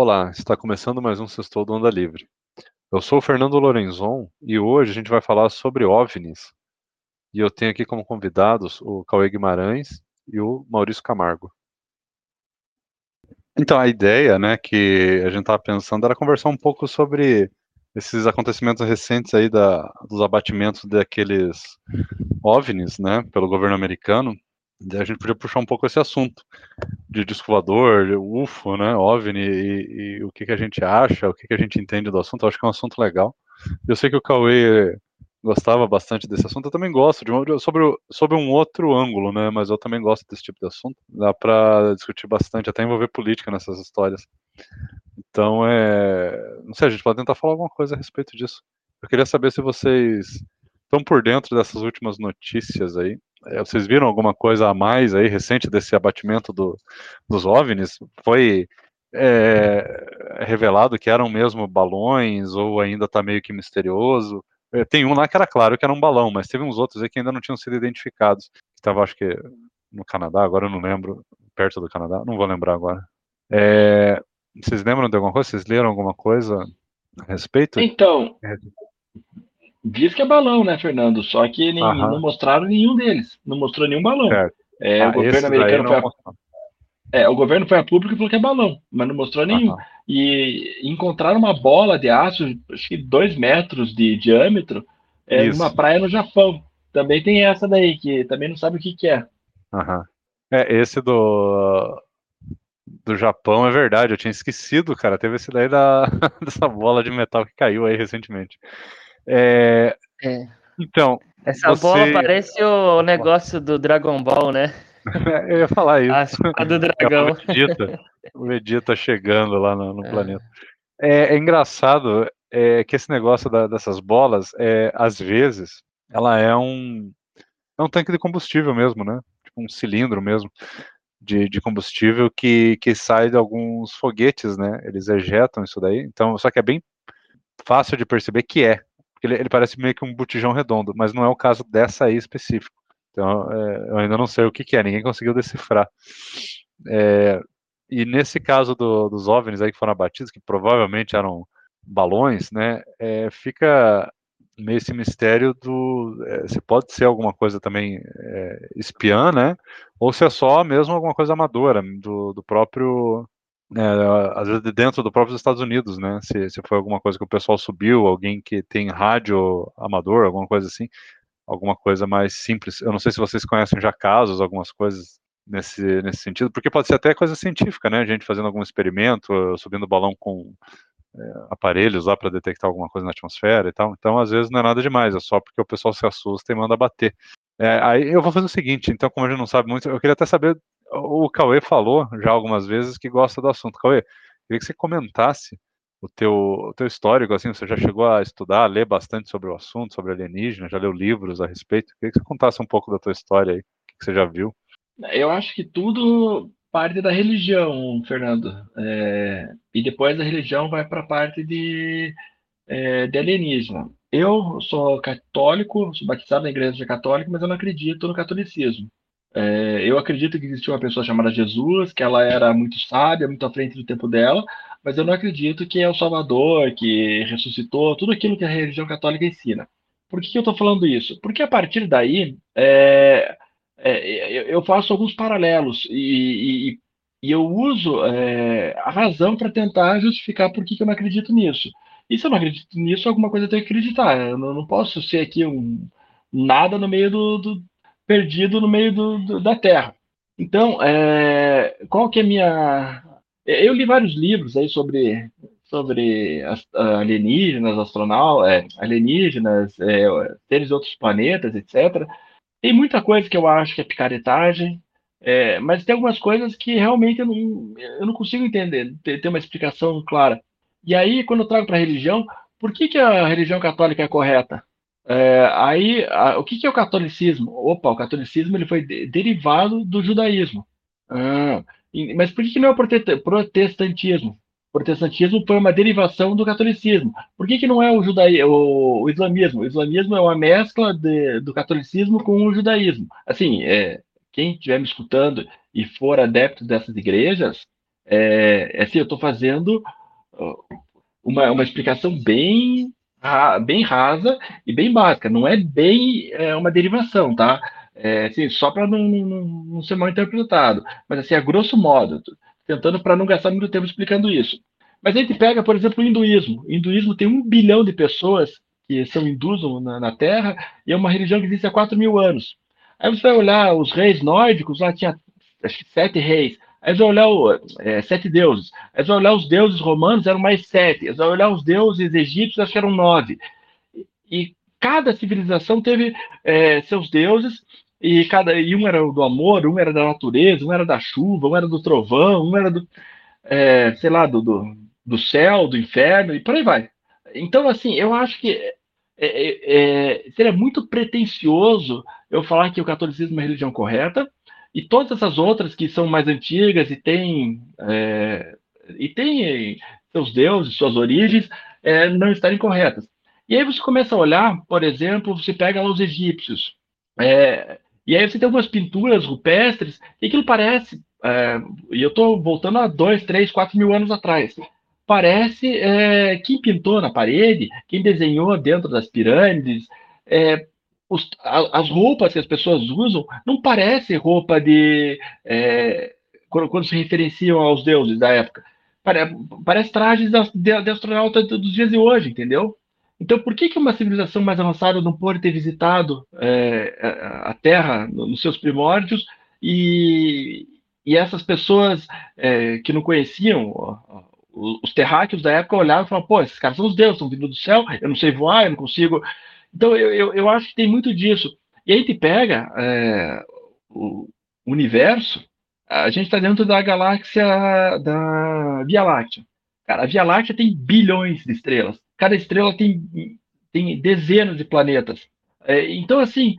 Olá, está começando mais um Sextou do Onda Livre. Eu sou o Fernando Lorenzon e hoje a gente vai falar sobre OVNIs. E eu tenho aqui como convidados o Cauê Guimarães e o Maurício Camargo. Então, a ideia né, que a gente estava pensando era conversar um pouco sobre esses acontecimentos recentes aí da, dos abatimentos daqueles OVNIs né, pelo governo americano a gente podia puxar um pouco esse assunto de disco voador, UFO, né, OVNI, e, e, o que, que a gente acha, o que, que a gente entende do assunto, eu acho que é um assunto legal. Eu sei que o Cauê gostava bastante desse assunto, eu também gosto, de, sobre, sobre um outro ângulo, né, mas eu também gosto desse tipo de assunto, dá para discutir bastante, até envolver política nessas histórias. Então, é, não sei, a gente pode tentar falar alguma coisa a respeito disso. Eu queria saber se vocês estão por dentro dessas últimas notícias aí, vocês viram alguma coisa a mais aí recente desse abatimento do, dos OVNIs? Foi é, revelado que eram mesmo balões ou ainda está meio que misterioso? É, tem um lá que era claro que era um balão, mas teve uns outros aí que ainda não tinham sido identificados. Estava, acho que, no Canadá, agora eu não lembro, perto do Canadá, não vou lembrar agora. É, vocês lembram de alguma coisa? Vocês leram alguma coisa a respeito? Então, é. Diz que é balão, né, Fernando? Só que nem, não mostraram nenhum deles. Não mostrou nenhum balão. É, ah, o governo americano foi a... É, o governo foi a público e falou que é balão, mas não mostrou nenhum. E encontraram uma bola de aço, acho que dois metros de diâmetro, é, numa praia no Japão. Também tem essa daí, que também não sabe o que, que é. Aham. É, esse do, do Japão é verdade, eu tinha esquecido, cara. Teve esse daí da, dessa bola de metal que caiu aí recentemente. É, é. Então. Essa você... bola parece o negócio do Dragon Ball, né? Eu ia falar isso. A espada do dragão. É o, Vegeta, o Vegeta chegando lá no, no é. planeta. É, é engraçado é, que esse negócio da, dessas bolas, é, às vezes, ela é um, é um tanque de combustível mesmo, né? Tipo um cilindro mesmo de, de combustível que, que sai de alguns foguetes, né? Eles ejetam isso daí. Então, só que é bem fácil de perceber que é ele, ele, parece meio que um botijão redondo, mas não é o caso dessa aí específico. Então, é, eu ainda não sei o que, que é, ninguém conseguiu decifrar. É, e nesse caso do, dos OVNIs aí que foram abatidos, que provavelmente eram balões, né, é, fica meio esse mistério do é, se pode ser alguma coisa também é, espiã, né, ou se é só mesmo alguma coisa amadora do, do próprio é, às vezes dentro do próprio Estados Unidos, né? Se, se foi alguma coisa que o pessoal subiu, alguém que tem rádio amador, alguma coisa assim, alguma coisa mais simples. Eu não sei se vocês conhecem já casos, algumas coisas nesse, nesse sentido, porque pode ser até coisa científica, né? A gente fazendo algum experimento, subindo balão com é, aparelhos lá para detectar alguma coisa na atmosfera e tal. Então, às vezes não é nada demais, é só porque o pessoal se assusta e manda bater. É, aí eu vou fazer o seguinte, então, como a gente não sabe muito, eu queria até saber o Cauê falou já algumas vezes que gosta do assunto. Cauê, queria que você comentasse o teu, o teu histórico, assim, você já chegou a estudar, a ler bastante sobre o assunto, sobre alienígena, já leu livros a respeito. Queria que você contasse um pouco da tua história aí, o que você já viu. Eu acho que tudo parte da religião, Fernando. É, e depois da religião vai para a parte de, é, de alienígena. Eu sou católico, sou batizado na igreja católica, mas eu não acredito no catolicismo. É, eu acredito que existia uma pessoa chamada Jesus, que ela era muito sábia, muito à frente do tempo dela, mas eu não acredito que é o Salvador, que ressuscitou, tudo aquilo que a religião católica ensina. Por que, que eu estou falando isso? Porque a partir daí é, é, eu faço alguns paralelos e, e, e eu uso é, a razão para tentar justificar por que, que eu não acredito nisso. E se eu não acredito nisso, alguma coisa eu tenho que acreditar. Eu não, não posso ser aqui um nada no meio do, do perdido no meio do, do, da Terra. Então, é, qual que é a minha... Eu li vários livros aí sobre, sobre alienígenas, astronautas, é, alienígenas, é, seres de outros planetas, etc. Tem muita coisa que eu acho que é picaretagem, é, mas tem algumas coisas que realmente eu não, eu não consigo entender, ter, ter uma explicação clara. E aí, quando eu trago para a religião, por que, que a religião católica é correta? É, aí, a, o que, que, é o catolicismo? Opa, o catolicismo ele foi de, derivado do judaísmo. Ah, e, mas por que, que não é o protestantismo? O protestantismo foi uma derivação do catolicismo. Por que, que não é o, judaí o, o islamismo? O islamismo é uma mescla de, do catolicismo com o judaísmo. Assim, é, quem estiver me escutando e for adepto dessas igrejas, É, é assim, eu estou fazendo uma, uma explicação bem, bem rasa e bem básica. Não é bem é, uma derivação, tá? É, assim, só para não, não, não, ser mal interpretado. Mas, assim, a grosso modo, tentando para não gastar muito tempo explicando isso. Mas a gente pega, por exemplo, o hinduísmo. O hinduísmo tem um bilhão de pessoas que são hindus na, na Terra e é uma religião que existe há 4 mil anos. Aí você vai olhar os reis nórdicos, lá tinha acho que sete reis. Aí você vai olhar o, é, sete deuses. Aí você vai olhar os deuses romanos, eram mais sete. Aí você vai olhar os deuses egípcios, acho que eram nove. E cada civilização teve é, seus deuses, e cada e um era do amor, um era da natureza, um era da chuva, um era do trovão, um era do, é, sei lá, do, do, do, céu, do inferno, e por aí vai. Então, assim, eu acho que é, é, é seria muito pretensioso eu falar que o catolicismo é uma religião correta, e todas essas outras que são mais antigas e têm, é, e têm seus deuses, suas origens, é, não estarem corretas. E aí você começa a olhar, por exemplo, você pega lá os egípcios, é, e aí você tem algumas pinturas rupestres, e aquilo parece, é, e eu estou voltando a dois, três, quatro mil anos atrás, parece é, quem pintou na parede, quem desenhou dentro das pirâmides, os, as roupas que as pessoas usam não parece roupa de. É, quando, quando, se referenciam aos deuses da época. Parece, parece trajes de, de astronauta dos dias de hoje, entendeu? Então, por que, que uma civilização mais avançada não pode ter visitado é, a Terra nos seus primórdios e, e essas pessoas é, que não conheciam os terráqueos da época olhavam e falavam: pô, esses caras são os deuses, estão vindo do céu, eu não sei voar, eu não consigo então, eu, eu, eu acho que tem muito disso. E aí, gente pega é, o universo, a gente está dentro da galáxia da Via Láctea. Cara, a Via Láctea tem bilhões de estrelas. Cada estrela tem, tem dezenas de planetas. É, então, assim,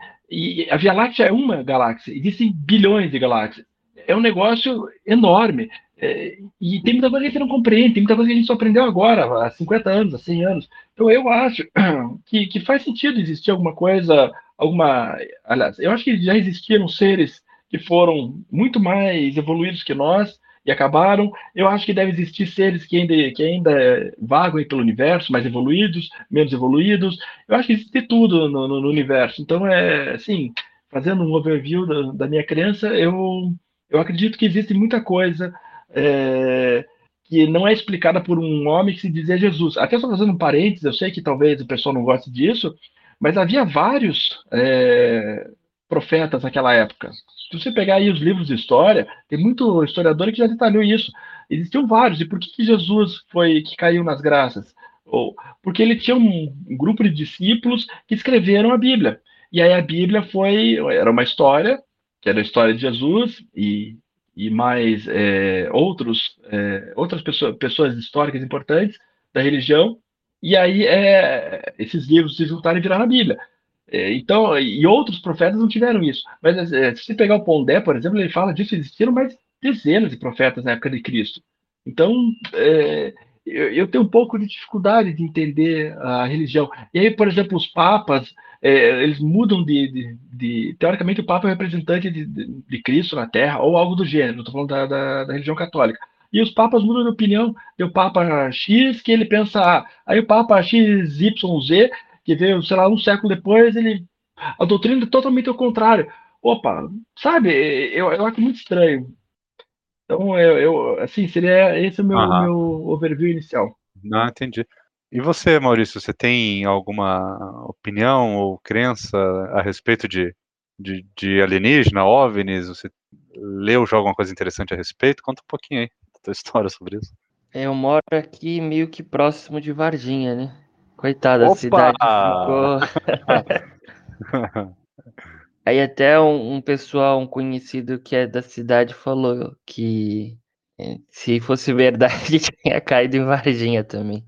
a Via Láctea é uma galáxia, existem bilhões de galáxias. É um negócio enorme. É, e tem muita coisa que a gente não compreende, tem muita coisa que a gente só aprendeu agora, há 50 anos, há 100 anos. Então eu acho que, que faz sentido existir alguma coisa, alguma. Aliás, eu acho que já existiram seres que foram muito mais evoluídos que nós e acabaram. Eu acho que deve existir seres que ainda, que ainda vagam pelo universo, mais evoluídos, menos evoluídos. Eu acho que existe tudo no, no, no universo. Então, é assim, fazendo um overview da, da minha crença, eu, eu acredito que existe muita coisa é, que não é explicada por um homem que se dizia Jesus. Até só fazendo um parênteses, eu sei que talvez o pessoal não goste disso, mas havia vários é, profetas naquela época. Se você pegar aí os livros de história, tem muito historiador que já detalhou isso. Existiam vários. E por que, que Jesus foi que caiu nas graças? Ou porque ele tinha um, um grupo de discípulos que escreveram a Bíblia. E aí a Bíblia foi era uma história que era a história de Jesus e e mais é, outros, é, outras pessoas, pessoas históricas importantes da religião, e aí é, esses livros se juntaram e viraram a Bíblia. É, então, e outros profetas não tiveram isso. Mas é, se você pegar o Pondé, por exemplo, ele fala disso, existiram mais dezenas de profetas na época de Cristo. Então, é, eu, eu, tenho um pouco de dificuldade de entender a religião. E aí, por exemplo, os papas, é, eles mudam de, de, de, Teoricamente, o Papa é o representante de, de, Cristo na Terra, ou algo do gênero, estou falando da, da, da, religião católica. E os papas mudam de opinião. Tem o Papa X, que ele pensa A. Aí o Papa XYZ, que veio, sei lá, um século depois, ele. A doutrina é totalmente ao contrário. Opa, sabe, eu, eu acho muito estranho. Então, eu, eu assim, seria esse é o meu, meu overview inicial. Não, entendi. E você, Maurício, você tem alguma opinião ou crença a respeito de, de, de alienígena, OVNIs? Você leu já alguma coisa interessante a respeito? Conta um pouquinho aí da tua história sobre isso. Eu moro aqui meio que próximo de Varginha, né? Coitada, a cidade ficou. aí até um, um, pessoal, um conhecido que é da cidade, falou que eh, se fosse verdade tinha caído em Varginha também.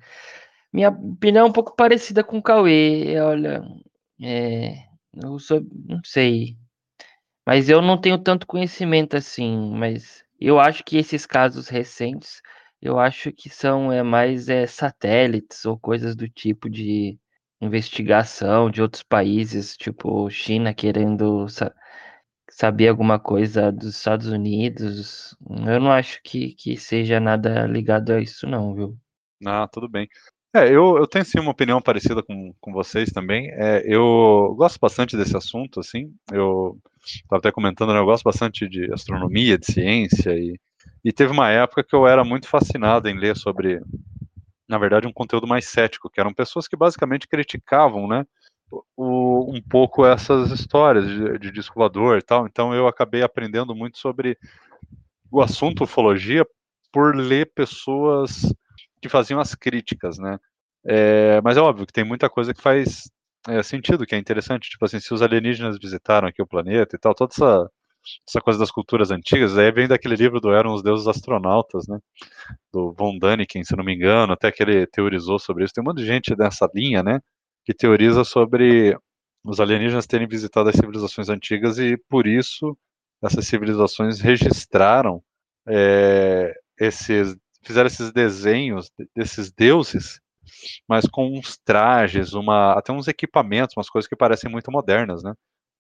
Minha opinião é um pouco parecida com o Cauê. Olha, é, eu sou, não sei. Mas eu não tenho tanto conhecimento assim. Mas eu acho que esses casos recentes, eu acho que são é, mais é, satélites ou coisas do tipo de investigação de outros países, tipo China querendo saber alguma coisa dos Estados Unidos. Eu não acho que, que seja nada ligado a isso, não, viu? Ah, tudo bem. É, eu, eu tenho sim uma opinião parecida com, com vocês também. É, eu gosto bastante desse assunto, assim. Eu estava até comentando, né, eu gosto bastante de astronomia, de ciência, e, e teve uma época que eu era muito fascinado em ler sobre, na verdade, um conteúdo mais cético, que eram pessoas que basicamente criticavam, né, o, um pouco essas histórias de, de e tal. Então eu acabei aprendendo muito sobre o assunto ufologia por ler pessoas que faziam as críticas, né? É, mas é óbvio que tem muita coisa que faz é, sentido, que é interessante. Tipo assim, se os alienígenas visitaram aqui o planeta e tal, toda essa, essa coisa das culturas antigas, aí vem daquele livro do Eram os Deuses Astronautas, né? Do Von Däniken, se não me engano, até que ele teorizou sobre isso. Tem um monte de gente nessa linha, né? que teoriza sobre os alienígenas terem visitado as civilizações antigas e por isso essas civilizações registraram é, esses fizeram esses desenhos desses deuses mas com uns trajes uma até uns equipamentos umas coisas que parecem muito modernas né?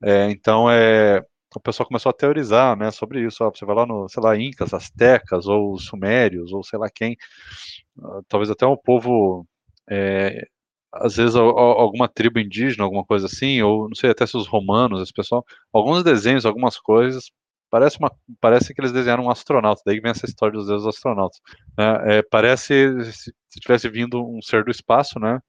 É, então é o pessoal começou a teorizar né sobre isso. Ó, você vai lá no sei lá incas astecas ou sumérios ou sei lá quem. Ah, talvez até o povo é, às vezes alguma tribo indígena, alguma coisa assim, ou não sei até se os romanos, esse pessoal, alguns desenhos, algumas coisas, parece uma, parece que eles desenharam um astronauta, daí vem essa história dos deuses astronautas. Né? É, parece se tivesse vindo um ser do espaço, né,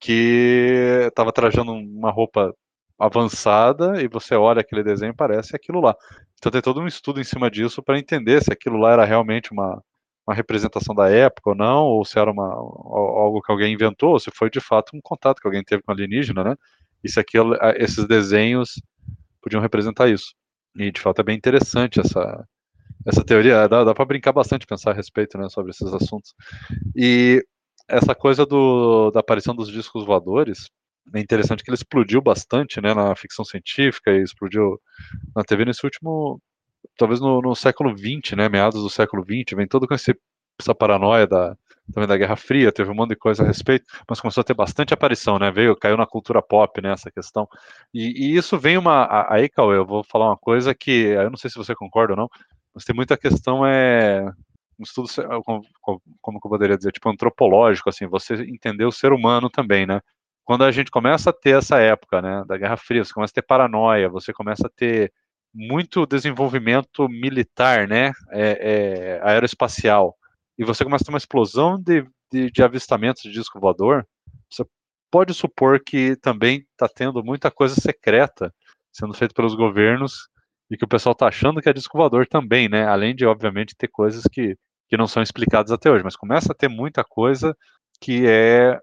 que estava trajando uma roupa avançada e você olha aquele desenho parece aquilo lá. Então tem todo um estudo em cima disso para entender se aquilo lá era realmente uma uma representação da época ou não, ou se era uma, algo que alguém inventou, ou se foi de fato um contato que alguém teve com alienígena, né? E se aquilo, esses desenhos podiam representar isso. E de fato é bem interessante essa, essa teoria, dá, dá para brincar bastante, pensar a respeito né, sobre esses assuntos. E essa coisa do, da aparição dos discos voadores, é interessante que ele explodiu bastante né, na ficção científica e explodiu na TV nesse último talvez no, no século XX, né, meados do século XX, vem todo com esse, essa paranoia da, também da Guerra Fria, teve um monte de coisa a respeito, mas começou a ter bastante aparição, né? Veio, caiu na cultura pop, né? Essa questão. E, e isso vem uma. Aí, Cauê, eu vou falar uma coisa que eu não sei se você concorda ou não, mas tem muita questão é um estudo como, como que eu poderia dizer, tipo antropológico, assim, você entender o ser humano também, né? Quando a gente começa a ter essa época, né, da Guerra Fria, você começa a ter paranoia, você começa a ter muito desenvolvimento militar, né, é, é, aeroespacial, e você começa a ter uma explosão de, de, de avistamentos de disco voador, você pode supor que também está tendo muita coisa secreta sendo feita pelos governos e que o pessoal está achando que é disco voador também, né? Além de, obviamente, ter coisas que, que não são explicadas até hoje, mas começa a ter muita coisa que é,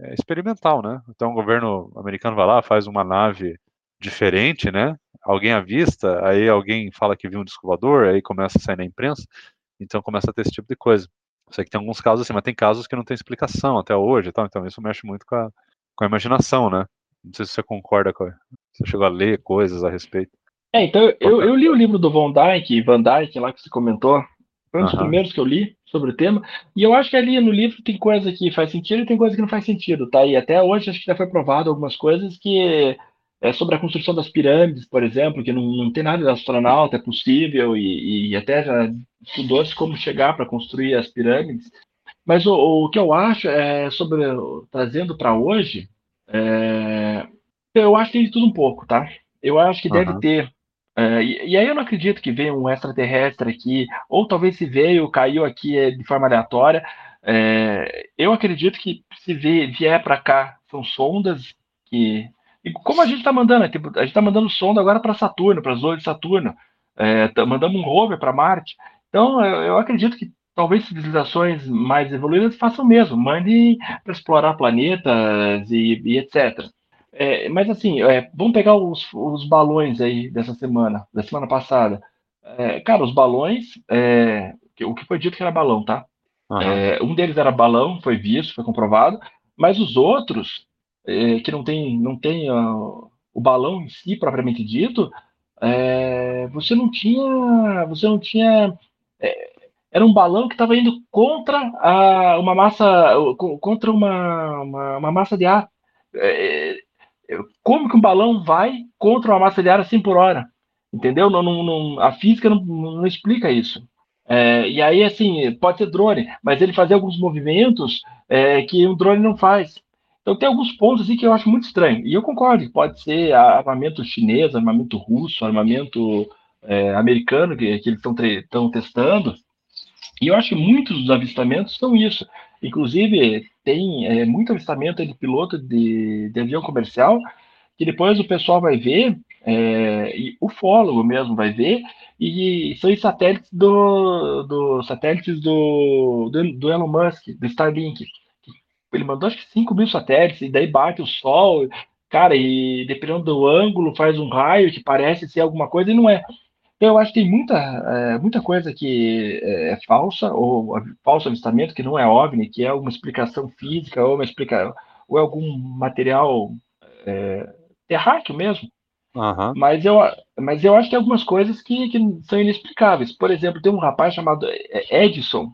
é experimental, né? Então o governo americano vai lá, faz uma nave diferente, né? alguém avista, aí alguém fala que viu um disco voador, aí começa a sair na imprensa, então começa a ter esse tipo de coisa. Sei que tem alguns casos assim, mas tem casos que não tem explicação até hoje, tal, então isso mexe muito com a, com a imaginação, né? Não sei se você concorda com. Você chegou a ler coisas a respeito. É, então eu, eu li o livro do Von Dyke, Van Dyke, lá que você comentou. Foi um dos uhum. primeiros que eu li sobre o tema. E eu acho que ali no livro tem coisa que faz sentido e tem coisa que não faz sentido, tá? E até hoje acho que já foi provado algumas coisas que é sobre a construção das pirâmides, por exemplo, que não, não tem nada de astronauta, é possível, e, e até já estudou-se como chegar para construir as pirâmides. Mas o, o, que eu acho é sobre, trazendo para hoje, é, eu acho que tem de tudo um pouco, tá? Eu acho que uhum. deve ter. É, e, e, aí eu não acredito que veio um extraterrestre aqui, ou talvez se veio, caiu aqui é, de forma aleatória. É, eu acredito que se vier para cá, são sondas que e como a gente está mandando, né? tipo, a gente está mandando sonda agora para Saturno, para as luas de Saturno, é, tá, mandamos um rover para Marte. Então, eu, eu, acredito que talvez civilizações mais evoluídas façam o mesmo, mandem para explorar planetas e, e etc. É, mas assim, é, vamos pegar os, os, balões aí dessa semana, da semana passada. É, cara, os balões, é, o que foi dito que era balão, tá? Uhum. um deles era balão, foi visto, foi comprovado, mas os outros é, que não tem, não tem uh, o balão em si propriamente dito, é, você não tinha, você não tinha, é, era um balão que estava indo contra a, uma massa, contra uma, uma, uma massa de ar. É, é, como que um balão vai contra uma massa de ar a 100 por hora? entendeu? Não, não, não a física não, não explica isso. É, e aí, assim, pode ser drone, mas ele fazia alguns movimentos é, que um drone não faz. Então tem alguns pontos assim que eu acho muito estranho. E eu concordo, pode ser armamento chinês, armamento russo, armamento é, americano que, que eles estão testando. E eu acho que muitos dos avistamentos são isso. Inclusive, tem é, muito avistamento de piloto de, de avião comercial que depois o pessoal vai ver, é, e o fólogo mesmo vai ver, e são os satélites do, do satélites do, do, do Elon Musk, do Starlink. Ele mandou acho que 5 mil satélites, e daí bate o sol, cara, e dependendo do ângulo, faz um raio que parece ser alguma coisa e não é. Então, eu acho que tem muita, é, muita coisa que é, é falsa, ou falso avistamento, que não é OVNI, que é uma explicação física, ou uma explicação, ou é algum material é, terráqueo mesmo. Uhum. Mas, eu, mas eu acho que tem algumas coisas que, que são inexplicáveis. Por exemplo, tem um rapaz chamado Edson,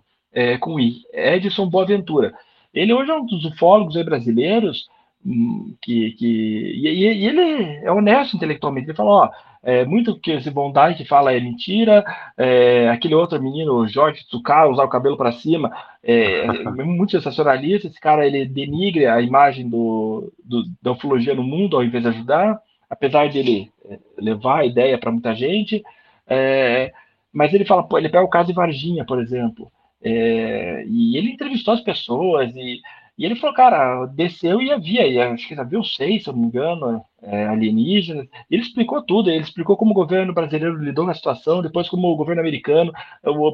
com I, Edson Boaventura. Ele hoje é um dos ufólogos brasileiros hum, que, que e, e, ele é honesto intelectualmente. Ele falou, ó, é, muito que esse bondade que fala é mentira, é, aquele outro menino, Jorge Tsukara, usar o cabelo para cima, é, é, muito sensacionalista, esse cara ele denigre a imagem do, do, da ufologia no mundo ao invés de ajudar apesar de ele é, levar a ideia para muita gente, é, mas ele fala, ele pega o caso de Varginha, por exemplo, é, e ele entrevistou as pessoas e, e, ele falou, cara, desceu e havia, e acho que havia seis, se eu não me engano, é, alienígenas. Ele explicou tudo, ele explicou como o governo brasileiro lidou com a situação, depois como o governo americano,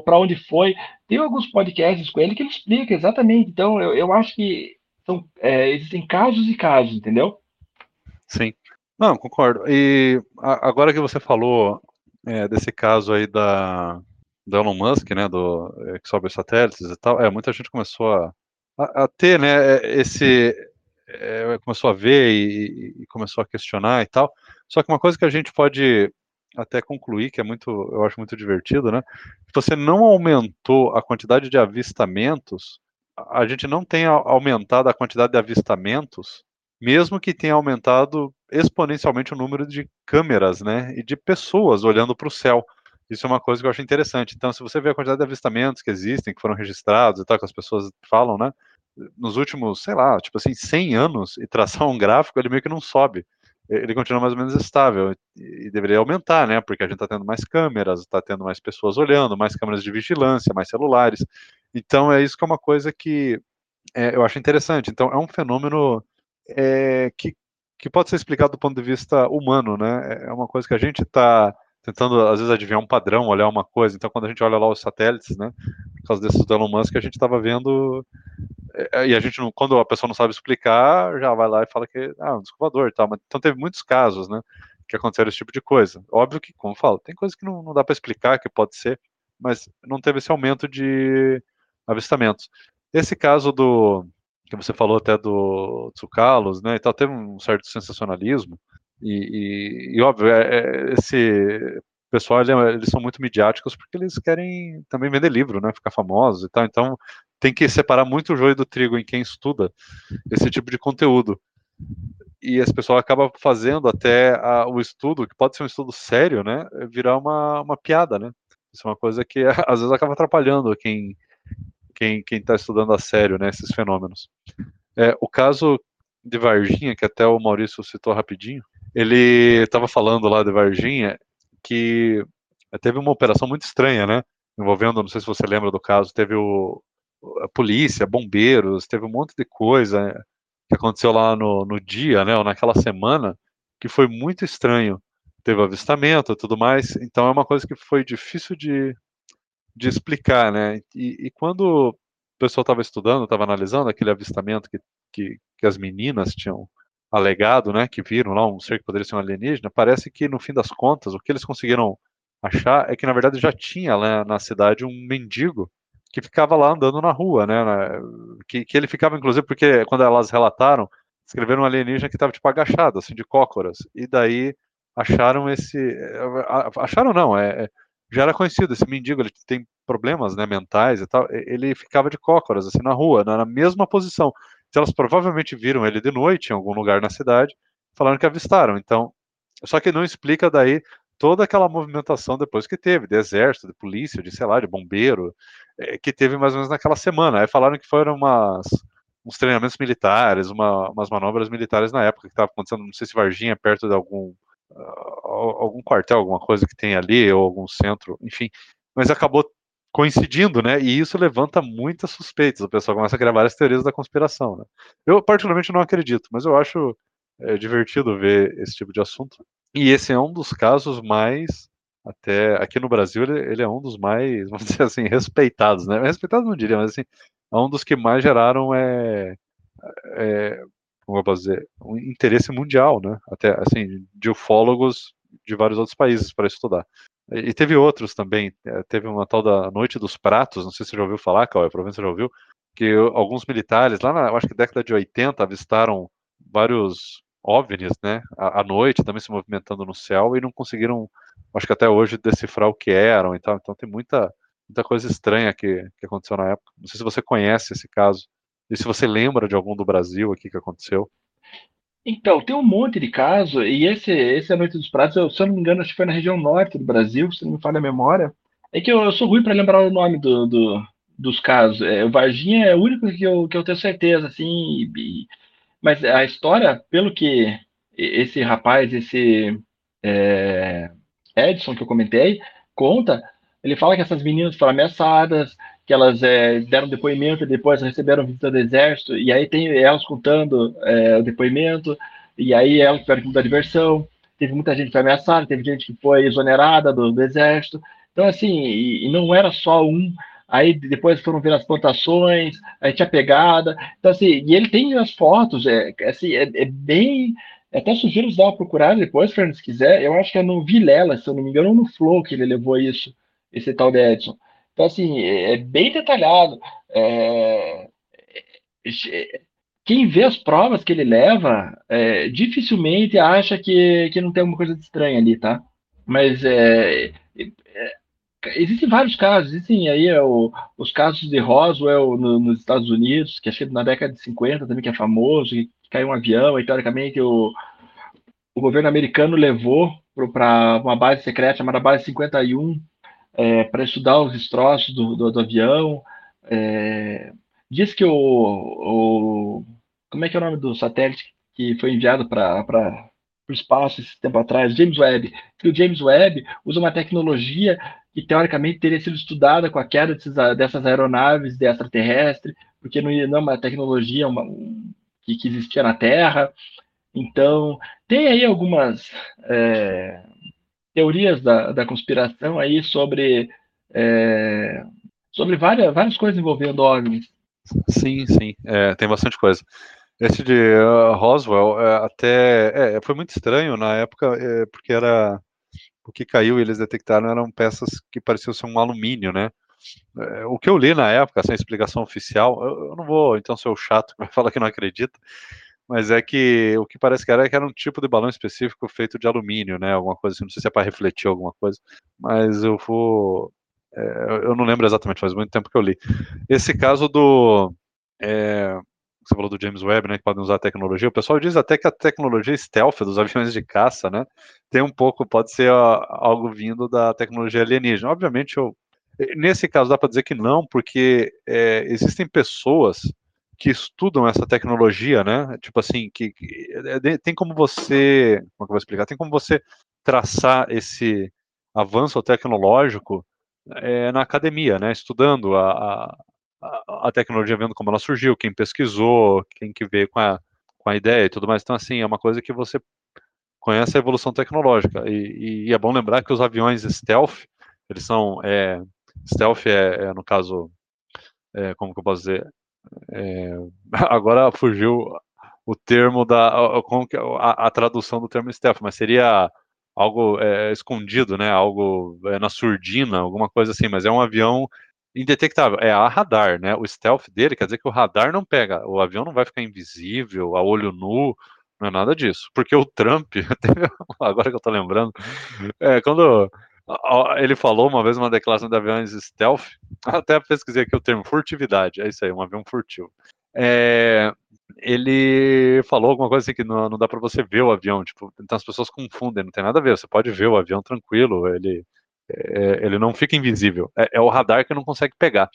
para onde foi. Tem alguns podcasts com ele que ele explica exatamente. Então, eu, eu acho que são, é, existem casos e casos, entendeu? Sim. Não, concordo. E agora que você falou é, desse caso aí da, do Elon Musk, né, do, é, que sobe satélites e tal, é, muita gente começou a, a, a ter, né, é, esse, é, começou a ver e, e, começou a questionar e tal. Só que uma coisa que a gente pode até concluir, que é muito, eu acho muito divertido, né, se você não aumentou a quantidade de avistamentos, a gente não tem aumentado a quantidade de avistamentos mesmo que tenha aumentado exponencialmente o número de câmeras, né, e de pessoas olhando para o céu. Isso é uma coisa que eu acho interessante. Então, se você vê a quantidade de avistamentos que existem, que foram registrados e tal, que as pessoas falam, né, nos últimos, sei lá, tipo assim, 100 anos, e traçar um gráfico, ele meio que não sobe. Ele continua mais ou menos estável e deveria aumentar, né? Porque a gente está tendo mais câmeras, está tendo mais pessoas olhando, mais câmeras de vigilância, mais celulares. Então é isso que é uma coisa que é, eu acho interessante. Então é um fenômeno é, que, que pode ser explicado do ponto de vista humano, né? É uma coisa que a gente está tentando, às vezes, adivinhar um padrão, olhar uma coisa. Então, quando a gente olha lá os satélites, né? Por causa desses do Elon Musk, a gente estava vendo. É, e a gente, não, quando a pessoa não sabe explicar, já vai lá e fala que ah, um descovador e tal. Mas, então, teve muitos casos, né? Que aconteceram esse tipo de coisa. Óbvio que, como eu falo, tem coisas que não, não dá para explicar, que pode ser, mas não teve esse aumento de avistamentos. Esse caso do, que você falou até do Tsukalos, né, e tal, teve um certo sensacionalismo, e, e, e óbvio, é, é, esse pessoal, é, eles são muito midiáticos porque eles querem também vender livro, né, ficar famosos e tal, então tem que separar muito o joio do trigo em quem estuda esse tipo de conteúdo. E esse pessoal acaba fazendo até a, o estudo, que pode ser um estudo sério, né, virar uma, uma piada, né, isso é uma coisa que às vezes acaba atrapalhando quem quem está estudando a sério né, esses fenômenos. É, o caso de Varginha, que até o Maurício citou rapidinho, ele estava falando lá de Varginha que teve uma operação muito estranha, né? Envolvendo, não sei se você lembra do caso, teve o, a polícia, bombeiros, teve um monte de coisa que aconteceu lá no, no dia, né? Ou naquela semana, que foi muito estranho. Teve avistamento e tudo mais, então é uma coisa que foi difícil de, de explicar, né? E, e quando o pessoal estava estudando, estava analisando aquele avistamento que, que, que, as meninas tinham alegado, né, que viram lá um ser que poderia ser um alienígena, parece que no fim das contas o que eles conseguiram achar é que na verdade já tinha lá na cidade um mendigo que ficava lá andando na rua, né, que, que ele ficava inclusive porque quando elas relataram escreveram um alienígena que estava tipo agachado, assim, de cócoras, e daí acharam esse, acharam não, é, é já era conhecido, esse mendigo, ele tem problemas né, mentais e tal, ele ficava de cócoras, assim, na rua, na mesma posição. Elas provavelmente viram ele de noite em algum lugar na cidade, falaram que avistaram. Então, só que não explica daí toda aquela movimentação depois que teve, de exército, de polícia, de sei lá, de bombeiro, é, que teve mais ou menos naquela semana. Aí falaram que foram umas, uns treinamentos militares, uma, umas manobras militares na época que estava acontecendo, não sei se Varginha, perto de algum, uh, algum quartel, alguma coisa que tem ali, ou algum centro, enfim. Mas acabou coincidindo, né? E isso levanta muitas suspeitas. O pessoal começa a criar várias teorias da conspiração, né? Eu particularmente não acredito, mas eu acho é, divertido ver esse tipo de assunto. E esse é um dos casos mais até aqui no Brasil ele, ele, é um dos mais, vamos dizer assim, respeitados, né? Respeitados não diria, mas assim, é um dos que mais geraram é, é como eu posso dizer, um interesse mundial, né? Até assim, de ufólogos de vários outros países para estudar. E teve outros também. É, teve uma tal da Noite dos Pratos, não sei se você já ouviu falar, Cauê, provavelmente você já ouviu, que alguns militares, lá na, acho que década de 80, avistaram vários OVNIs, né, à, noite, também se movimentando no céu, e não conseguiram, acho que até hoje, decifrar o que eram e tal. Então tem muita, muita coisa estranha que, que aconteceu na época. Não sei se você conhece esse caso, e se você lembra de algum do Brasil aqui que aconteceu. Então, tem um monte de caso, e esse, esse A Noite dos Pratos, eu, se eu não me engano, acho que foi na região norte do Brasil, se não me falha a memória. É que eu, eu sou ruim para lembrar o nome do, do, dos casos. É, o Varginha é o único que eu, que eu tenho certeza, assim, e, mas a história, pelo que esse rapaz, esse é, Edson que eu comentei, conta, ele fala que essas meninas foram ameaçadas, que elas é, deram depoimento e depois receberam visita do exército, e aí tem elas contando é, o depoimento, e aí elas tiveram que mudar de versão. Teve muita gente que foi ameaçada, teve gente que foi exonerada do, do exército. Então, assim, e, e, não era só um. Aí depois foram ver as plantações, aí tinha pegada. Então, assim, e ele tem as fotos, é, assim, é, é bem. Até sugiro dar uma procurada depois, Fernando, se quiser. Eu acho que é no Vilela, se eu não me engano, ou no Flow que ele levou isso, esse tal de Edson. Então, assim, é, é bem detalhado. É, é, quem vê as provas que ele leva, é, dificilmente acha que, que não tem alguma coisa de estranha ali, tá? Mas é, é, existem vários casos. Existem aí é, o, os casos de Roswell no, nos Estados Unidos, que acho que na década de 50 também, que é famoso, que caiu um avião e, teoricamente, o, o governo americano levou para uma base secreta chamada Base 51, é, para estudar os destroços do, do, do avião. É, diz que o, o, Como é que é o nome do satélite que foi enviado para o espaço esse tempo atrás? James Webb. Que o James Webb usa uma tecnologia que teoricamente teria sido estudada com a queda desses, dessas aeronaves de extraterrestre, porque não, não é uma tecnologia uma, que, que existia na Terra. Então, tem aí algumas. É, teorias da, da conspiração aí sobre, é, sobre várias, várias coisas envolvendo OVNIs. Sim, sim, é, tem bastante coisa. Esse de uh, Roswell é, até é, foi muito estranho na época, é, porque era o que caiu e eles detectaram eram peças que pareciam ser um alumínio, né? É, o que eu li na época, sem explicação oficial, eu, eu não vou então ser o chato que vai falar que não acredita, mas é que o que parece que era, é que era um tipo de balão específico feito de alumínio, né? Alguma coisa assim, não sei se é para refletir alguma coisa, mas eu vou. É, eu não lembro exatamente, faz muito tempo que eu li. Esse caso do. É, você falou do James Webb, né? Que podem usar a tecnologia. O pessoal diz até que a tecnologia stealth dos aviões de caça, né? Tem um pouco, pode ser algo vindo da tecnologia alienígena. Obviamente, eu, nesse caso dá para dizer que não, porque é, existem pessoas que estudam essa tecnologia, né? Tipo assim, que, que é, tem como você, como é que eu vou explicar? Tem como você traçar esse avanço tecnológico é, na academia, né? Estudando a, a, a, tecnologia, vendo como ela surgiu, quem pesquisou, quem que veio com a, com a ideia e tudo mais. Então, assim, é uma coisa que você conhece a evolução tecnológica. E, e é bom lembrar que os aviões stealth, eles são é, stealth é, é no caso, é, como que eu posso dizer, é, agora fugiu o termo da como que, a, a, tradução do termo stealth, mas seria algo é, escondido, né? Algo é, na surdina, alguma coisa assim. Mas é um avião indetectável. É a radar, né? O stealth dele quer dizer que o radar não pega, o avião não vai ficar invisível, a olho nu. Não é nada disso. Porque o Trump, agora que eu tô lembrando, é, quando ele falou uma vez uma declaração de aviões stealth, até pesquisei aqui o termo furtividade, é isso aí, um avião furtivo. É, ele falou alguma coisa assim que não, não dá para você ver o avião, tipo, então as pessoas confundem, não tem nada a ver, você pode ver o avião tranquilo, ele, é, ele não fica invisível, é, é, o radar que não consegue pegar.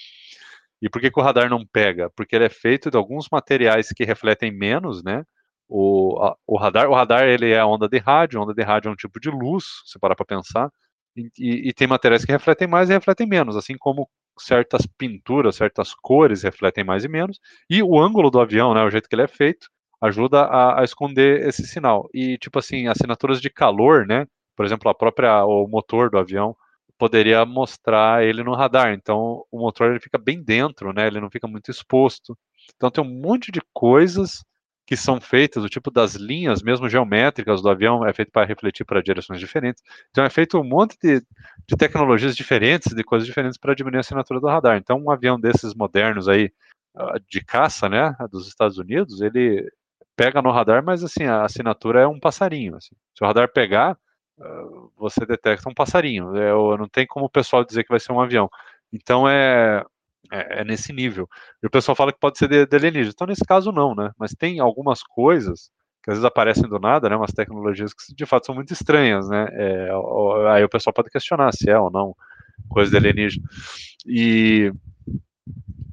E por que, que o radar não pega? Porque ele é feito de alguns materiais que refletem menos, né? O, a, o radar, o radar ele é onda de rádio, onda de rádio é um tipo de luz, se parar para pensar, e, e, tem materiais que refletem mais e refletem menos, assim como certas pinturas, certas cores refletem mais e menos, e o ângulo do avião, né, o jeito que ele é feito, ajuda a, a esconder esse sinal. E tipo assim, assinaturas de calor, né, por exemplo, a própria o motor do avião poderia mostrar ele no radar. Então, o motor ele fica bem dentro, né? Ele não fica muito exposto. Então, tem um monte de coisas que são feitas, o tipo das linhas, mesmo geométricas do avião, é feito para refletir para direções diferentes. Então, é feito um monte de, de tecnologias diferentes, de coisas diferentes para diminuir a assinatura do radar. Então, um avião desses modernos aí, ah, de caça, né, dos Estados Unidos, ele pega no radar, mas assim, a assinatura é um passarinho. Assim. Se o radar pegar, você detecta um passarinho. É, não tem como o pessoal dizer que vai ser um avião. Então é, é, é nesse nível. E o pessoal fala que pode ser de, de alienígena. Então, nesse caso, não, né? Mas tem algumas coisas que às vezes aparecem do nada, né? Umas tecnologias que de fato são muito estranhas, né? É, aí o pessoal pode questionar se é ou não coisa de alienígena. E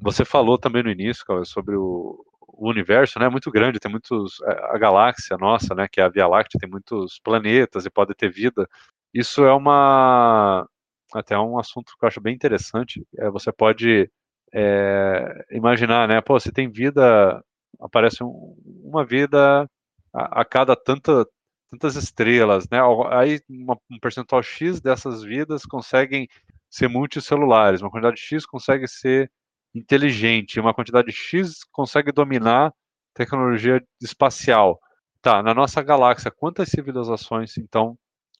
você falou também no início, sobre o, o universo né, é muito grande, tem muitos. É, a galáxia nossa, né, que é a Via Láctea, tem muitos planetas e pode ter vida. Isso é uma. Até um assunto que eu acho bem interessante. É, você pode é, imaginar, né? Pô, se tem vida, aparece um, uma vida a, a cada tanta, tantas estrelas, né? Aí uma, um percentual X dessas vidas conseguem ser multicelulares, uma quantidade X consegue ser inteligente, uma quantidade X consegue dominar tecnologia espacial. Tá, na nossa galáxia, quantas civilizações, então,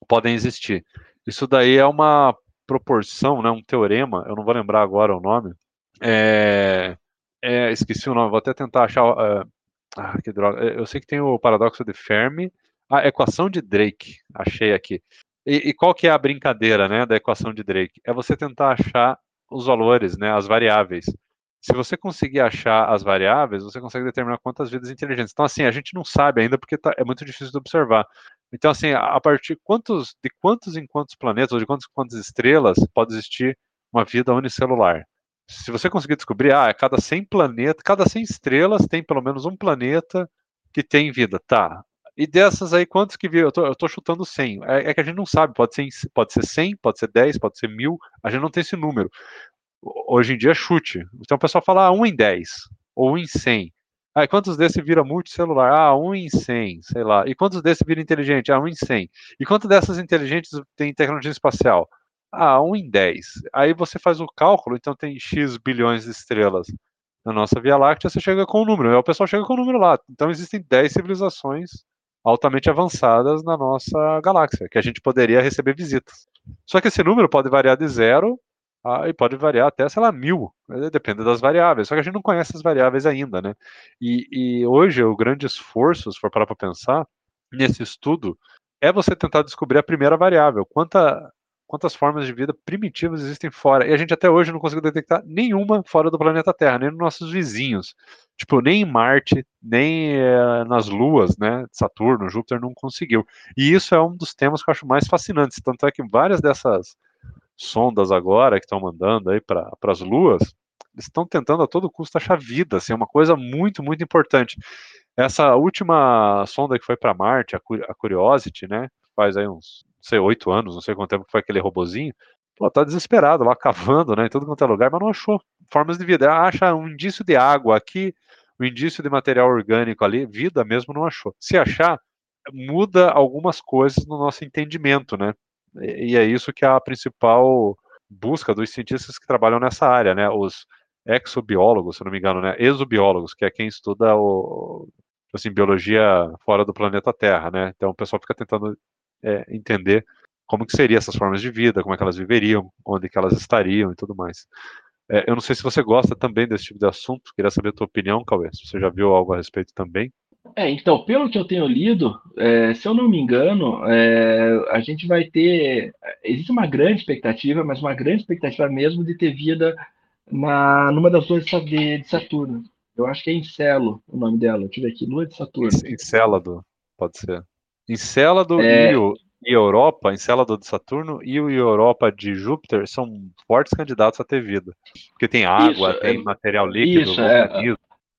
podem existir? Isso daí é uma proporção, né, um teorema, eu não vou lembrar agora o nome. É, é, esqueci o nome, vou até tentar achar. Uh, ah, que droga. Eu sei que tem o paradoxo de Fermi. A equação de Drake, achei aqui. E, e, qual que é a brincadeira, né, da equação de Drake? É você tentar achar os valores, né, as variáveis se você conseguir achar as variáveis, você consegue determinar quantas vidas inteligentes. Então, assim, a gente não sabe ainda porque tá, é muito difícil de observar. Então, assim, a partir quantos, de quantos em quantos planetas, ou de quantas quantas estrelas pode existir uma vida unicelular? Se você conseguir descobrir, ah, cada 100 planetas, cada 100 estrelas tem pelo menos um planeta que tem vida, tá? E dessas aí, quantos que viram? Eu tô, eu tô chutando 100. É, é, que a gente não sabe, pode ser, pode ser 100, pode ser 10, pode ser 1000, a gente não tem esse número hoje em dia é chute. Então o pessoal fala ah, 1 em 10, ou 1 em 100. Ah, quantos desses vira multicelular? Ah, 1 em 100, sei lá. E quantos desses vira inteligente? Ah, 1 em 100. E quantos dessas inteligentes tem tecnologia espacial? Ah, 1 em 10. Aí você faz o cálculo, então tem X bilhões de estrelas na nossa Via Láctea, você chega com o um número. Aí o pessoal chega com o um número lá. Então existem 10 civilizações altamente avançadas na nossa galáxia, que a gente poderia receber visitas. Só que esse número pode variar de zero e pode variar até, sei lá, mil, né, depende das variáveis. Só que a gente não conhece as variáveis ainda, né? E, e hoje o grande esforço, se for parar para pensar, nesse estudo, é você tentar descobrir a primeira variável. Quanta, quantas formas de vida primitivas existem fora. E a gente até hoje não conseguiu detectar nenhuma fora do planeta Terra, nem nos nossos vizinhos. Tipo, nem em Marte, nem é, nas luas, né? Saturno, Júpiter não conseguiu. E isso é um dos temas que eu acho mais fascinantes. Tanto é que várias dessas sondas agora que estão mandando aí para as luas, estão tentando a todo custo achar vida, assim, é uma coisa muito, muito importante. Essa última sonda que foi para Marte, a, Curiosity, né, faz aí uns, sei, oito anos, não sei quanto tempo que foi aquele robozinho, pô, tá desesperado lá, cavando, né, em todo quanto é lugar, mas não achou formas de vida. Acha um indício de água aqui, um indício de material orgânico ali, vida mesmo não achou. Se achar, muda algumas coisas no nosso entendimento, né? E é isso que é a principal busca dos cientistas que trabalham nessa área, né? Os exobiólogos, se não me engano, né? Exobiólogos, que é quem estuda o, assim, biologia fora do planeta Terra, né? Então o pessoal fica tentando é, entender como que seriam essas formas de vida, como é que elas viveriam, onde que elas estariam e tudo mais. É, eu não sei se você gosta também desse tipo de assunto, queria saber a tua opinião, Cauê, se você já viu algo a respeito também. É, então, pelo que eu tenho lido, é, se eu não me engano, é, a gente vai ter. Existe uma grande expectativa, mas uma grande expectativa mesmo de ter vida na, numa das duas de, de Saturno. Eu acho que é Encelo o nome dela. Deixa eu ver aqui. Lua de Saturno. Encélado, pode ser. Encélado é... e, o, e Europa, Encélado de Saturno e o Europa de Júpiter são fortes candidatos a ter vida. Porque tem água, isso, tem é... material líquido, isso, é...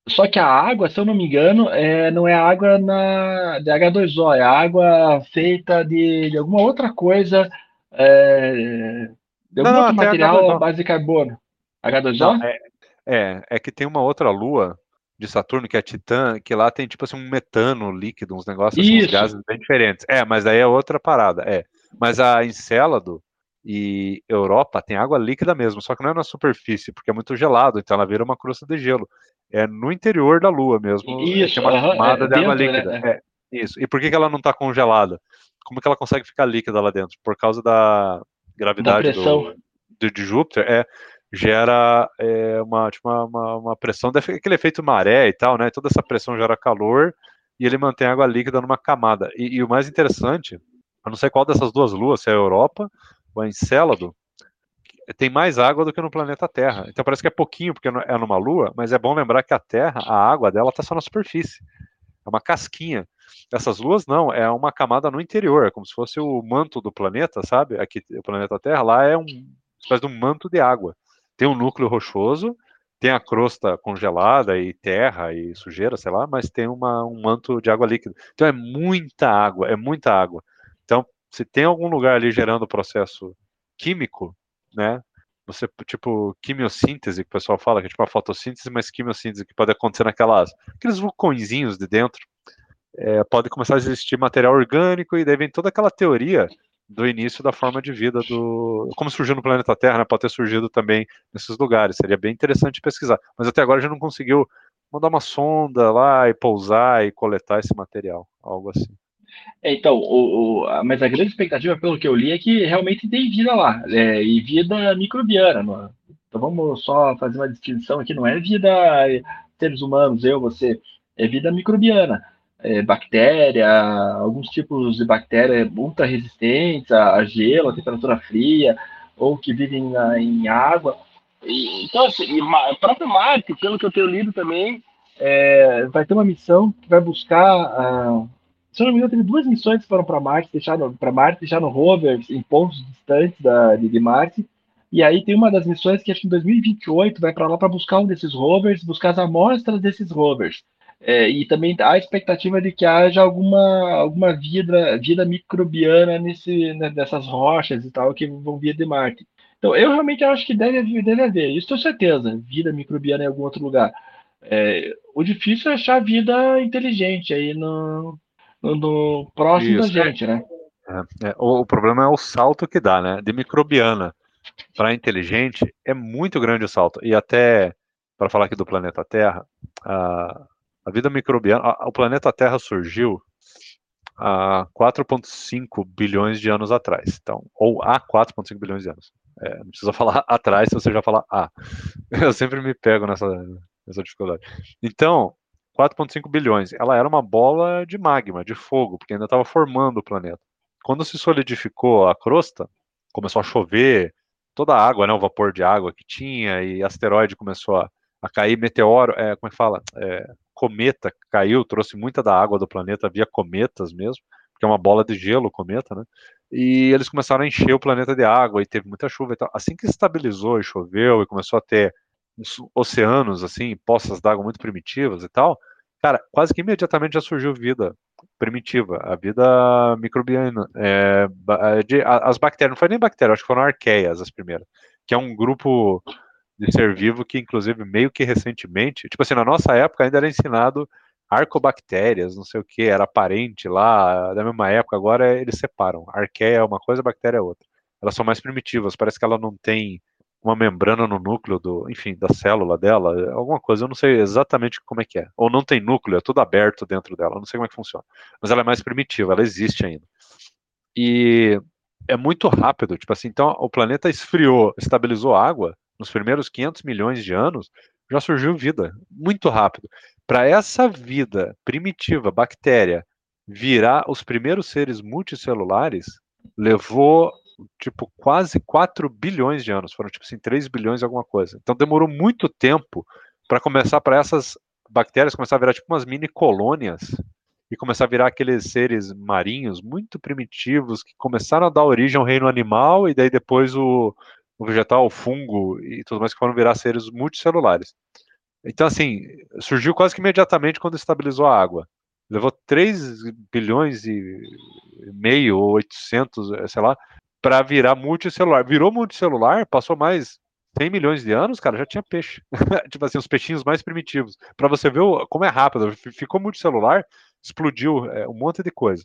Só que a água, se eu não me engano, é, não é água na, de H2O, é água feita de, de alguma outra coisa, é, de algum não, outro material à base de carbono. H2O? Não, é, é, é que tem uma outra lua de Saturno, que é Titã, que lá tem tipo assim um metano líquido, uns negócios, assim, uns gases bem diferentes. É, mas daí é outra parada, é. Mas a Encélado e Europa tem água líquida mesmo, só que não é na superfície, porque é muito gelado, então ela vira uma crosta de gelo. É no interior da Lua mesmo. Isso, é uma camada é, de água né, líquida. Né? É, isso. E por que, que ela não está congelada? Como que ela consegue ficar líquida lá dentro? Por causa da gravidade da do, do, de Júpiter, é, gera é, uma, tipo, uma, uma, pressão, aquele efeito maré e tal, né? Toda essa pressão gera calor e ele mantém a água líquida numa camada. E, e o mais interessante, eu não sei qual dessas duas luas, se é a Europa ou a Encélado, tem mais água do que no planeta Terra. Então parece que é pouquinho porque é numa lua, mas é bom lembrar que a Terra, a água dela está só na superfície. É uma casquinha. Essas luas não, é uma camada no interior, é como se fosse o manto do planeta, sabe? Aqui o planeta Terra, lá é um espécie de um manto de água. Tem um núcleo rochoso, tem a crosta congelada e terra e sujeira, sei lá, mas tem uma, um manto de água líquida. Então é muita água, é muita água. Então, se tem algum lugar ali gerando processo químico, né? Você, tipo, quimiossíntese, que o pessoal fala, que é tipo a fotossíntese, mas quimiossíntese, que pode acontecer naquelas, aqueles vulcõezinhos de dentro, é, pode começar a existir material orgânico, e daí vem toda aquela teoria do início da forma de vida do. Como surgiu no planeta Terra, né, pode ter surgido também nesses lugares. Seria bem interessante pesquisar. Mas até agora já não conseguiu mandar uma sonda lá e pousar e coletar esse material, algo assim. É, então, o, o, mas a grande expectativa, pelo que eu li, é que realmente tem vida lá, é, e vida microbiana. Não? Então vamos só fazer uma distinção aqui, não é vida seres humanos, eu, você, é vida microbiana. É, bactéria, alguns tipos de bactéria ultra resistentes a, gelo, a temperatura fria, ou que vivem na, em água. E, então, assim, o próprio Marte, pelo que eu tenho lido também, é, vai ter uma missão que vai buscar se eu não me engano, teve duas missões que foram para Marte, deixaram para Marte, deixaram rovers em pontos distantes da, de, de, Marte. E aí tem uma das missões que acho que em 2028 vai para lá para buscar um desses rovers, buscar as amostras desses rovers. É, e também há a expectativa de que haja alguma, alguma vida, vida microbiana nesse, né, nessas rochas e tal que vão vir de Marte. Então, eu realmente acho que deve, deve haver, isso tenho certeza, vida microbiana em algum outro lugar. É, o difícil é achar vida inteligente aí no, no próximo Isso, da gente, né? É, é, o, o, problema é o salto que dá, né? De microbiana para inteligente é muito grande o salto. E até para falar aqui do planeta Terra, a, a vida microbiana, a, o planeta Terra surgiu há 4,5 bilhões de anos atrás. Então, ou há 4,5 bilhões de anos. É, não precisa falar atrás se você já falar a. Eu sempre me pego nessa, nessa dificuldade. Então, 4,5 bilhões. Ela era uma bola de magma, de fogo, porque ainda estava formando o planeta. Quando se solidificou a crosta, começou a chover, toda a água, né, o vapor de água que tinha, e asteroide começou a, a cair, meteoro, é, como é que fala? É, cometa caiu, trouxe muita da água do planeta via cometas mesmo, porque é uma bola de gelo, cometa, né? E eles começaram a encher o planeta de água e teve muita chuva e tal. Assim que estabilizou e choveu e começou a ter oceanos, assim, poças d'água muito primitivas e tal, cara, quase que imediatamente já surgiu vida primitiva, a vida microbiana. É, de, as bactérias, não foi nem bactéria, acho que foram arqueias as primeiras, que é um grupo de ser vivo que, inclusive, meio que recentemente, tipo assim, na nossa época ainda era ensinado arcobactérias, não sei o que, era aparente lá, da mesma época, agora eles separam. Arqueia é uma coisa, bactéria é outra. Elas são mais primitivas, parece que ela não tem uma membrana no núcleo do, enfim, da célula dela, alguma coisa, eu não sei exatamente como é que é. Ou não tem núcleo, é tudo aberto dentro dela, eu não sei como é que funciona. Mas ela é mais primitiva, ela existe ainda. E é muito rápido, tipo assim, então o planeta esfriou, estabilizou água nos primeiros 500 milhões de anos, já surgiu vida, muito rápido. Para essa vida primitiva, bactéria, virar os primeiros seres multicelulares, levou tipo, quase 4 bilhões de anos. Foram, tipo assim, 3 bilhões alguma coisa. Então demorou muito tempo para começar para essas bactérias começaram a virar tipo umas mini colônias e começar a virar aqueles seres marinhos muito primitivos que começaram a dar origem ao reino animal e daí depois o, vegetal, o fungo e tudo mais que foram virar seres multicelulares. Então, assim, surgiu quase que imediatamente quando estabilizou a água. Levou 3 bilhões e meio ou 800, sei lá, para virar multicelular. Virou multicelular, passou mais 100 milhões de anos, cara, já tinha peixe. tipo assim, os peixinhos mais primitivos. Para você ver como é rápido. Ficou multicelular, explodiu é, um monte de coisa.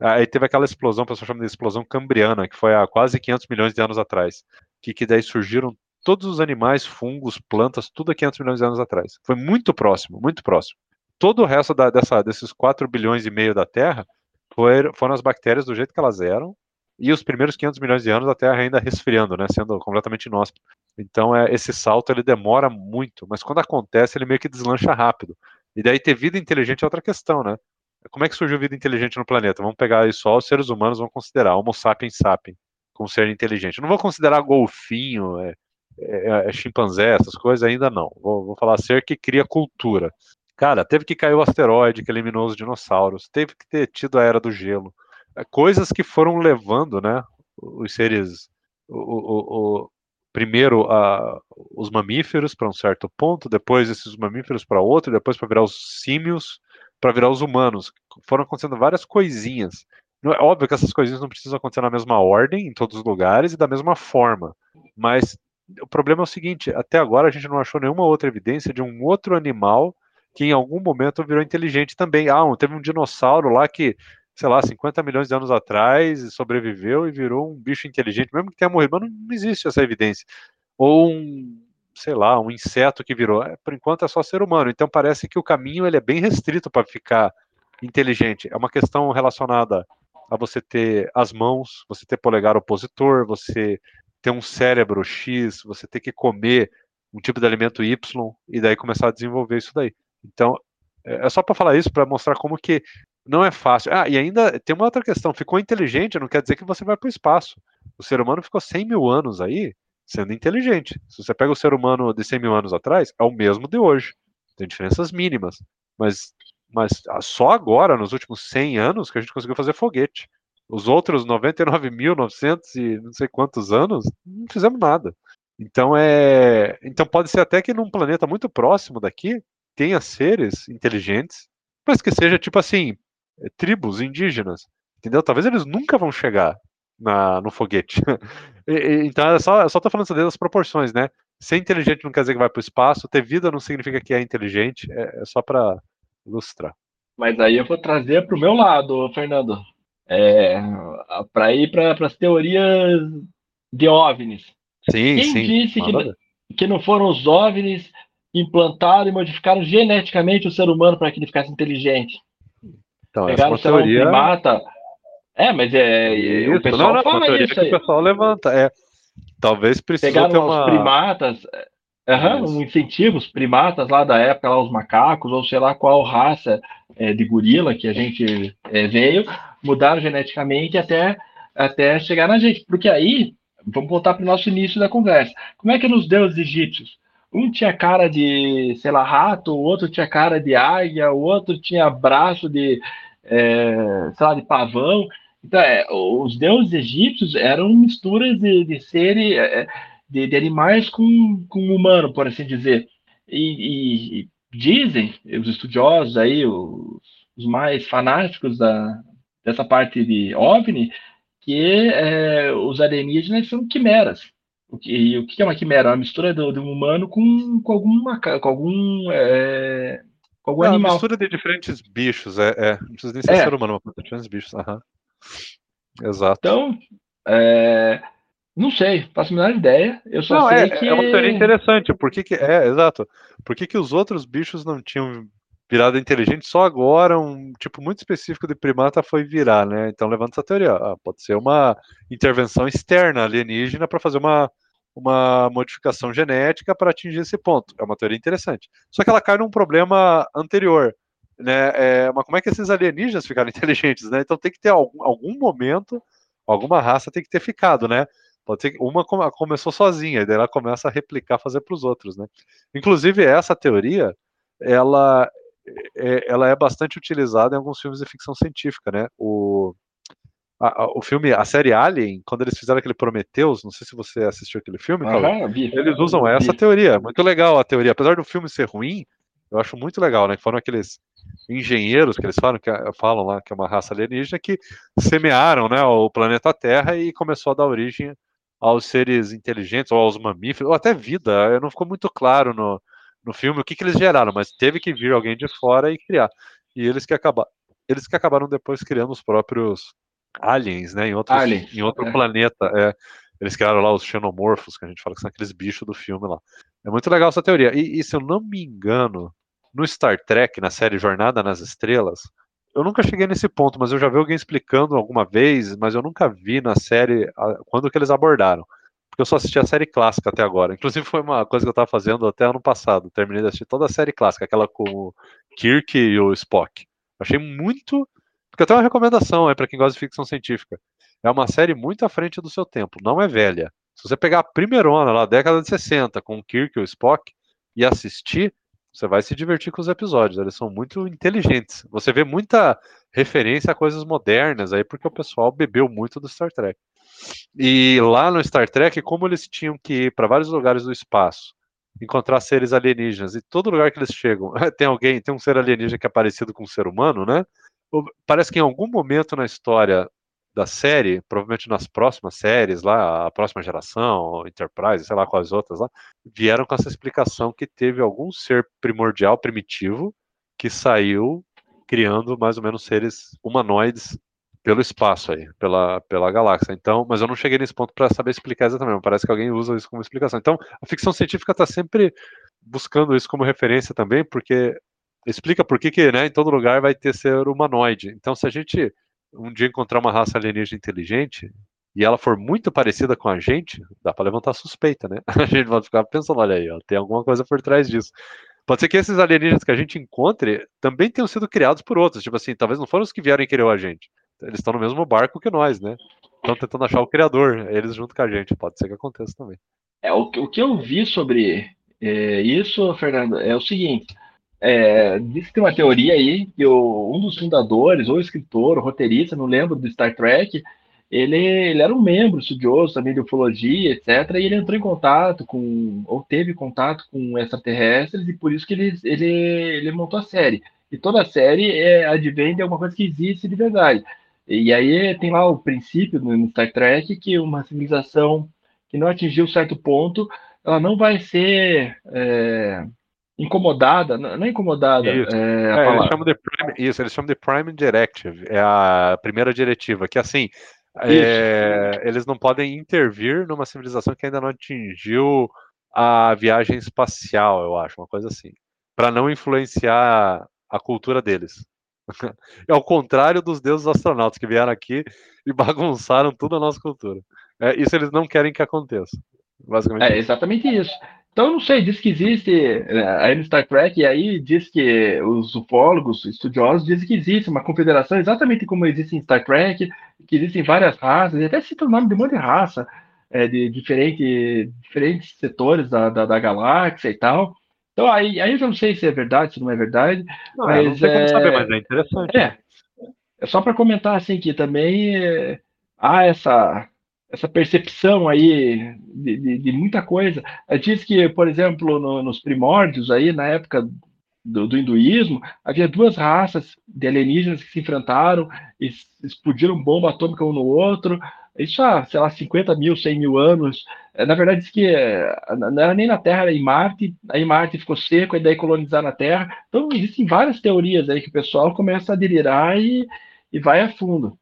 Aí teve aquela explosão, o pessoal chama de explosão cambriana, que foi há quase 500 milhões de anos atrás. Que, que daí surgiram todos os animais, fungos, plantas, tudo há 500 milhões de anos atrás. Foi muito próximo, muito próximo. Todo o resto da, dessa, desses 4 bilhões e meio da Terra foi, foram as bactérias do jeito que elas eram, e os primeiros 500 milhões de anos a Terra ainda resfriando, né, sendo completamente inóspita. Então é, esse salto ele demora muito, mas quando acontece ele meio que deslancha rápido. E daí ter vida inteligente é outra questão, né? Como é que surgiu vida inteligente no planeta? Vamos pegar aí só os seres humanos, vamos considerar Homo sapiens sapiens como ser inteligente. não vou considerar golfinho, é, é, é, chimpanzé, essas coisas ainda não. Vou, vou falar ser que cria cultura. Cara, teve que cair o asteroide que eliminou os dinossauros, teve que ter tido a era do gelo. É, coisas que foram levando, né, os seres, o, o, o primeiro a, os mamíferos para um certo ponto, depois esses mamíferos para outro, depois para virar os símios, para virar os humanos. Foram acontecendo várias coisinhas. É óbvio que essas coisinhas não precisam acontecer na mesma ordem, em todos os lugares e da mesma forma, mas o problema é o seguinte: até agora a gente não achou nenhuma outra evidência de um outro animal que em algum momento virou inteligente também. Ah, teve um dinossauro lá que, sei lá, 50 milhões de anos atrás sobreviveu e virou um bicho inteligente, mesmo que tenha morrido, mas não existe essa evidência. Ou um, sei lá, um inseto que virou. É, por enquanto é só ser humano. Então parece que o caminho ele é bem restrito para ficar inteligente. É uma questão relacionada a você ter as mãos, você ter polegar opositor, você ter um cérebro X, você ter que comer um tipo de alimento Y e daí começar a desenvolver isso daí. Então, é, é só para falar isso, para mostrar como que não é fácil. Ah, e ainda tem uma outra questão: ficou inteligente não quer dizer que você vai para o espaço. O ser humano ficou 100 mil anos aí sendo inteligente. Se você pega o ser humano de 100 mil anos atrás, é o mesmo de hoje. Tem diferenças mínimas. Mas, mas ah, só agora, nos últimos 100 anos, que a gente conseguiu fazer foguete. Os outros 99.900 e não sei quantos anos, não fizemos nada. Então é, então pode ser até que num planeta muito próximo daqui tenha seres inteligentes, mas que seja tipo assim, é, tribos indígenas, entendeu? Talvez eles nunca vão chegar na, no foguete. e, e, então é só, eu só tô falando das proporções, né? Ser inteligente não quer dizer que vai para o espaço, ter vida não significa que é inteligente, é, é só para ilustrar. Mas aí eu vou trazer para o meu lado, Fernando é, para ir para as teorias de OVNIs. Sim, Quem sim. disse que, que não foram os OVNIs implantaram e modificaram geneticamente o ser humano para que ele ficasse inteligente? Então, Pegaram essa é teoria... um primata. É, mas é, isso, o pessoal não, não, fala isso aí. o pessoal levanta. É, talvez precise Pegaram ter uma... os primatas, Uhum, um incentivo, os primatas lá da época, lá, os macacos, ou sei lá qual raça é, de gorila que a gente é, veio, mudaram geneticamente até, até chegar na gente. Porque aí, vamos voltar para o nosso início da conversa. Como é que nos deuses egípcios? Um tinha cara de, sei lá, rato, o outro tinha cara de águia, o outro tinha braço de, é, sei lá, de pavão. Então, é, os deuses egípcios eram misturas de, de seres, é, de, de, animais com, com humano, por assim dizer. E, e, dizem, os estudiosos aí, os, os mais fanáticos da, dessa parte de OVNI, que é, os alienígenas são quimeras. O que, o que é uma quimera? Uma mistura do, do humano com, com, alguma, com algum, é, com algum animal. Uma mistura de diferentes bichos, é, é. não precisa nem ser é. ser humano, mas diferentes bichos. Uhum. Exato. Então, é, não sei, faço a menor ideia. Eu só não, sei é, que. É uma teoria interessante. Por que, que é, exato. Por que, que os outros bichos não tinham virada inteligente, só agora um tipo muito específico de primata foi virar, né? Então levanta essa teoria. Ah, pode ser uma intervenção externa alienígena para fazer uma, uma modificação genética para atingir esse ponto. É uma teoria interessante. Só que ela cai num problema anterior. Né? É, mas como é que esses alienígenas ficaram inteligentes, né? Então tem que ter algum, algum momento, alguma raça tem que ter ficado, né? Pode ser que uma começou sozinha, e daí ela começa a replicar, fazer para os outros, né? Inclusive, essa teoria ela é, ela é bastante utilizada em alguns filmes de ficção científica, né? O, a, a, o filme, a série Alien, quando eles fizeram aquele Prometheus, não sei se você assistiu aquele filme, eles usam essa teoria, muito legal a teoria, apesar do filme ser ruim, eu acho muito legal, né? Que foram aqueles engenheiros que eles falam, que falam lá que é uma raça alienígena que semearam, né, o planeta Terra e começou a dar origem aos seres inteligentes ou aos mamíferos ou até vida. Não ficou muito claro no, no filme o que, que eles geraram, mas teve que vir alguém de fora e criar. E eles que acabaram, eles que acabaram depois criando os próprios aliens, né, em, outros, aliens, em outro é. planeta. É, eles criaram lá os xenomorfos, que a gente fala que são aqueles bichos do filme lá. É muito legal essa teoria. E, e se eu não me engano, no Star Trek, na série Jornada nas Estrelas, eu nunca cheguei nesse ponto, mas eu já vi alguém explicando alguma vez, mas eu nunca vi na série quando que eles abordaram. Porque eu só assisti a série clássica até agora. Inclusive foi uma coisa que eu estava fazendo até ano passado. Terminei de assistir toda a série clássica, aquela com o Kirk e o Spock. Achei muito. Porque até uma recomendação é para quem gosta de ficção científica. É uma série muito à frente do seu tempo, não é velha. Se você pegar a primeirona lá, década de 60, com o Kirk e o Spock, e assistir, você vai se divertir com os episódios, eles são muito inteligentes. Você vê muita referência a coisas modernas aí, porque o pessoal bebeu muito do Star Trek. E lá no Star Trek, como eles tinham que ir para vários lugares do espaço, encontrar seres alienígenas, e todo lugar que eles chegam, tem alguém, tem um ser alienígena que é parecido com um ser humano, né? Parece que em algum momento na história da série, provavelmente nas próximas séries lá, a próxima geração, Enterprise, sei lá quais outras lá, vieram com essa explicação que teve algum ser primordial, primitivo, que saiu criando mais ou menos seres humanoides pelo espaço aí, pela, pela galáxia. Então, mas eu não cheguei nesse ponto para saber explicar exatamente, parece que alguém usa isso como explicação. Então, a ficção científica está sempre buscando isso como referência também, porque explica por que, que né, em todo lugar vai ter ser humanoide. Então, se a gente um dia encontrar uma raça alienígena inteligente e ela for muito parecida com a gente, dá para levantar suspeita, né? A gente vai ficar pensando, olha aí, ó, tem alguma coisa por trás disso. Pode ser que esses alienígenas que a gente encontre também tenham sido criados por outros, tipo assim, talvez não foram os que vieram e criou a gente. Eles estão no mesmo barco que nós, né? Estão tentando achar o criador, eles junto com a gente. Pode ser que aconteça também. É, o, o que eu vi sobre é, isso, Fernando, é o seguinte: é, diz que tem uma teoria aí que o, um dos fundadores, ou escritor, ou roteirista, não lembro, do Star Trek, ele, ele era um membro estudioso também de ufologia, etc. E ele entrou em contato com, ou teve contato com extraterrestres, e por isso que ele, ele, ele montou a série. E toda a série é, advém de alguma coisa que existe de verdade. E aí tem lá o princípio no Star Trek que uma civilização que não atingiu certo ponto, ela não vai ser. É, incomodada, não é incomodada, isso. É, é, eles chamam de prime, isso, eles chamam de Prime Directive, é a primeira diretiva, que assim, é, eles não podem intervir numa civilização que ainda não atingiu a viagem espacial, eu acho, uma coisa assim, para não influenciar a cultura deles. É ao contrário dos deuses astronautas que vieram aqui e bagunçaram toda a nossa cultura. É, isso eles não querem que aconteça. Basicamente. É exatamente isso. Então, não sei, diz que existe é, aí no Star Trek, e aí diz que os ufólogos, estudiosos, dizem que existe uma confederação exatamente como existe em Star Trek, que existem várias raças, e até cita o nome de um monte de raça, é, de diferente, diferentes setores da, da, da, galáxia e tal. Então, aí, aí eu já não sei se é verdade, se não é verdade. Não, mas, não sei como é, saber, mas é interessante. É, é só para comentar assim que também é, há essa essa percepção aí de, de, de muita coisa. Diz que, por exemplo, no, nos primórdios aí, na época do, do, hinduísmo, havia duas raças de alienígenas que se enfrentaram explodiram bomba atômica um no outro. Isso há, sei lá, 50 mil, 100 mil anos. É, na verdade, diz que é, não era nem na Terra, era em Marte. Aí Marte ficou seco, e daí colonizar na Terra. Então, existem várias teorias aí que o pessoal começa a delirar e, e vai a fundo.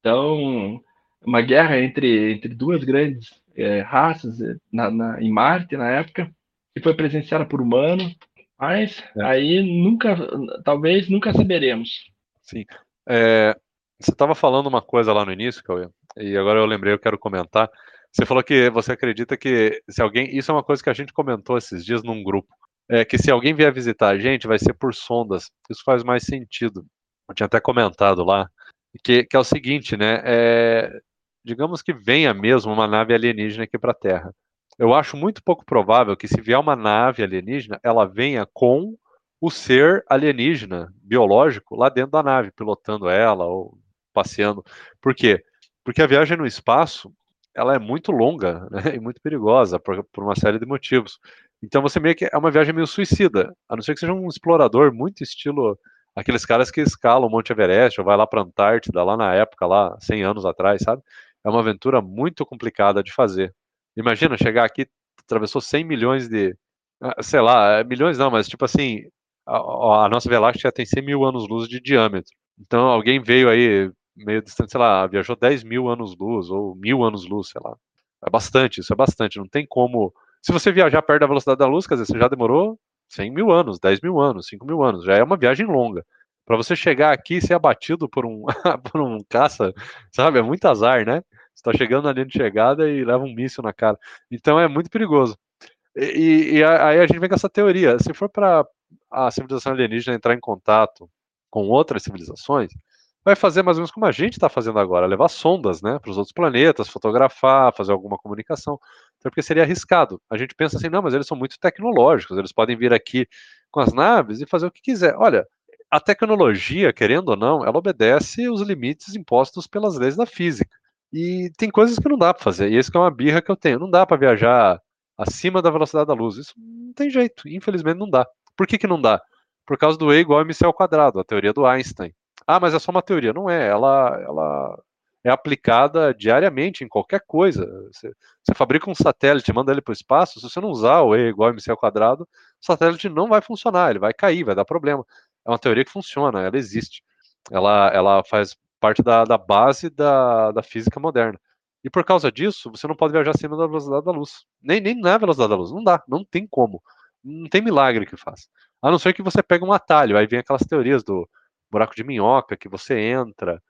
Então, uma guerra entre, entre duas grandes é, raças é, na, na, em Marte na época, que foi presenciada por humanos, mas é. aí nunca, talvez nunca saberemos. Sim. É, você estava falando uma coisa lá no início, Cauê, e agora eu lembrei, eu quero comentar. Você falou que você acredita que se alguém. Isso é uma coisa que a gente comentou esses dias num grupo. É que se alguém vier visitar a gente, vai ser por sondas. Isso faz mais sentido. Eu tinha até comentado lá. Que, que é o seguinte, né? É, digamos que venha mesmo uma nave alienígena aqui para a Terra. Eu acho muito pouco provável que se vier uma nave alienígena, ela venha com o ser alienígena, biológico, lá dentro da nave, pilotando ela ou passeando. Por quê? Porque a viagem no espaço ela é muito longa né, e muito perigosa por, por, uma série de motivos. Então você meio que é uma viagem meio suicida, a não ser que seja um explorador muito estilo aqueles caras que escalam o Monte Everest ou vai lá para a Antártida lá na época lá 100 anos atrás, sabe? É uma aventura muito complicada de fazer. Imagina chegar aqui, atravessou 100 milhões de, ah, sei lá, milhões não, mas tipo assim, a, a nossa Via Láctea tem 100 mil anos-luz de diâmetro. Então alguém veio aí meio distante, sei lá, viajou 10 mil anos-luz ou mil anos-luz, sei lá. É bastante, isso é bastante. Não tem como. Se você viajar perto da velocidade da luz, quer dizer, você já demorou 100 mil anos, 10 mil anos, 5 mil anos. Já é uma viagem longa. Para você chegar aqui e ser abatido por um, por um caça, sabe? É muito azar, né? Está chegando na linha de chegada e leva um míssil na cara. Então é muito perigoso. E, e, aí a gente vem com essa teoria. Se for para a civilização alienígena entrar em contato com outras civilizações, vai fazer mais ou menos como a gente está fazendo agora, levar sondas né, para os outros planetas, fotografar, fazer alguma comunicação. Então, porque seria arriscado. A gente pensa assim, não, mas eles são muito tecnológicos, eles podem vir aqui com as naves e fazer o que quiser. Olha, a tecnologia, querendo ou não, ela obedece os limites impostos pelas leis da física. E tem coisas que não dá para fazer. E isso é uma birra que eu tenho. Não dá para viajar acima da velocidade da luz. Isso não tem jeito. Infelizmente não dá. Por que, que não dá? Por causa do E igual a mc ao quadrado, a teoria do Einstein. Ah, mas é só uma teoria. Não é. Ela, ela é aplicada diariamente em qualquer coisa. Você, você fabrica um satélite, manda ele para o espaço. Se você não usar o E igual a mc ao quadrado, o satélite não vai funcionar. Ele vai cair, vai dar problema. É uma teoria que funciona. Ela existe. Ela, ela faz parte da, da base da, da física moderna. E por causa disso, você não pode viajar acima da velocidade da luz. Nem, nem na velocidade da luz. Não dá. Não tem como. Não tem milagre que faça. A não ser que você pegue um atalho. Aí vem aquelas teorias do buraco de minhoca que você entra.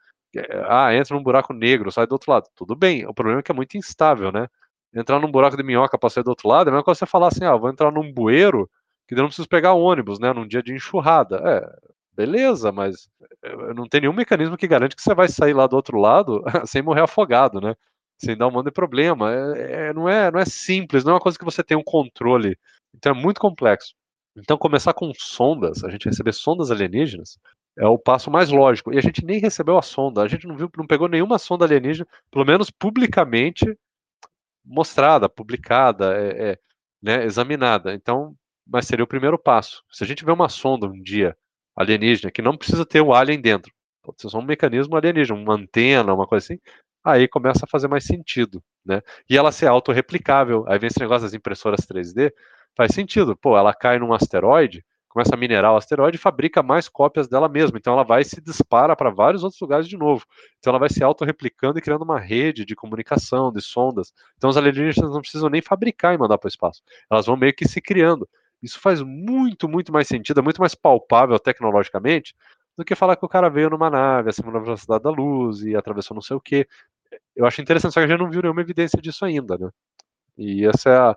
Ah, entra num buraco negro, sai do outro lado. Tudo bem, o problema é que é muito instável, né? Entrar num buraco de minhoca para sair do outro lado é a mesma coisa você falar assim, ah, vou entrar num bueiro que eu não preciso pegar ônibus, né? Num dia de enxurrada. É, beleza, mas eh, não tem nenhum mecanismo que garante que você vai sair lá do outro lado sem morrer afogado, né? Sem dar um monte de problema. É, é, não, é, não é simples, não é uma coisa que você tem um controle. Então é muito complexo. Então começar com sondas, a gente receber sondas alienígenas, é o passo mais lógico. E a gente nem recebeu a sonda, a gente não viu, não pegou nenhuma sonda alienígena, pelo menos publicamente mostrada, publicada, é, é, né, examinada. Então, mas seria o primeiro passo. Se a gente vê uma sonda um dia alienígena que não precisa ter o alien dentro, pode ser só um mecanismo alienígena, uma antena, uma coisa assim, aí começa a fazer mais sentido, né? E ela ser autorreplicável. Aí vem esse negócio das impressoras 3D, faz sentido. Pô, ela cai num asteroide, começa a minerar o asteroide e fabrica mais cópias dela mesma. Então ela vai se dispara para vários outros lugares de novo. Então ela vai se autorreplicando e criando uma rede de comunicação, de sondas. Então os alienígenas não precisam nem fabricar e mandar para o espaço. Elas vão meio que se criando. Isso faz muito, muito mais sentido, é muito mais palpável tecnologicamente do que falar que o cara veio numa nave acima da velocidade da luz e atravessou não sei o quê. Eu acho interessante, só que a gente não viu nenhuma evidência disso ainda, né? E essa é a,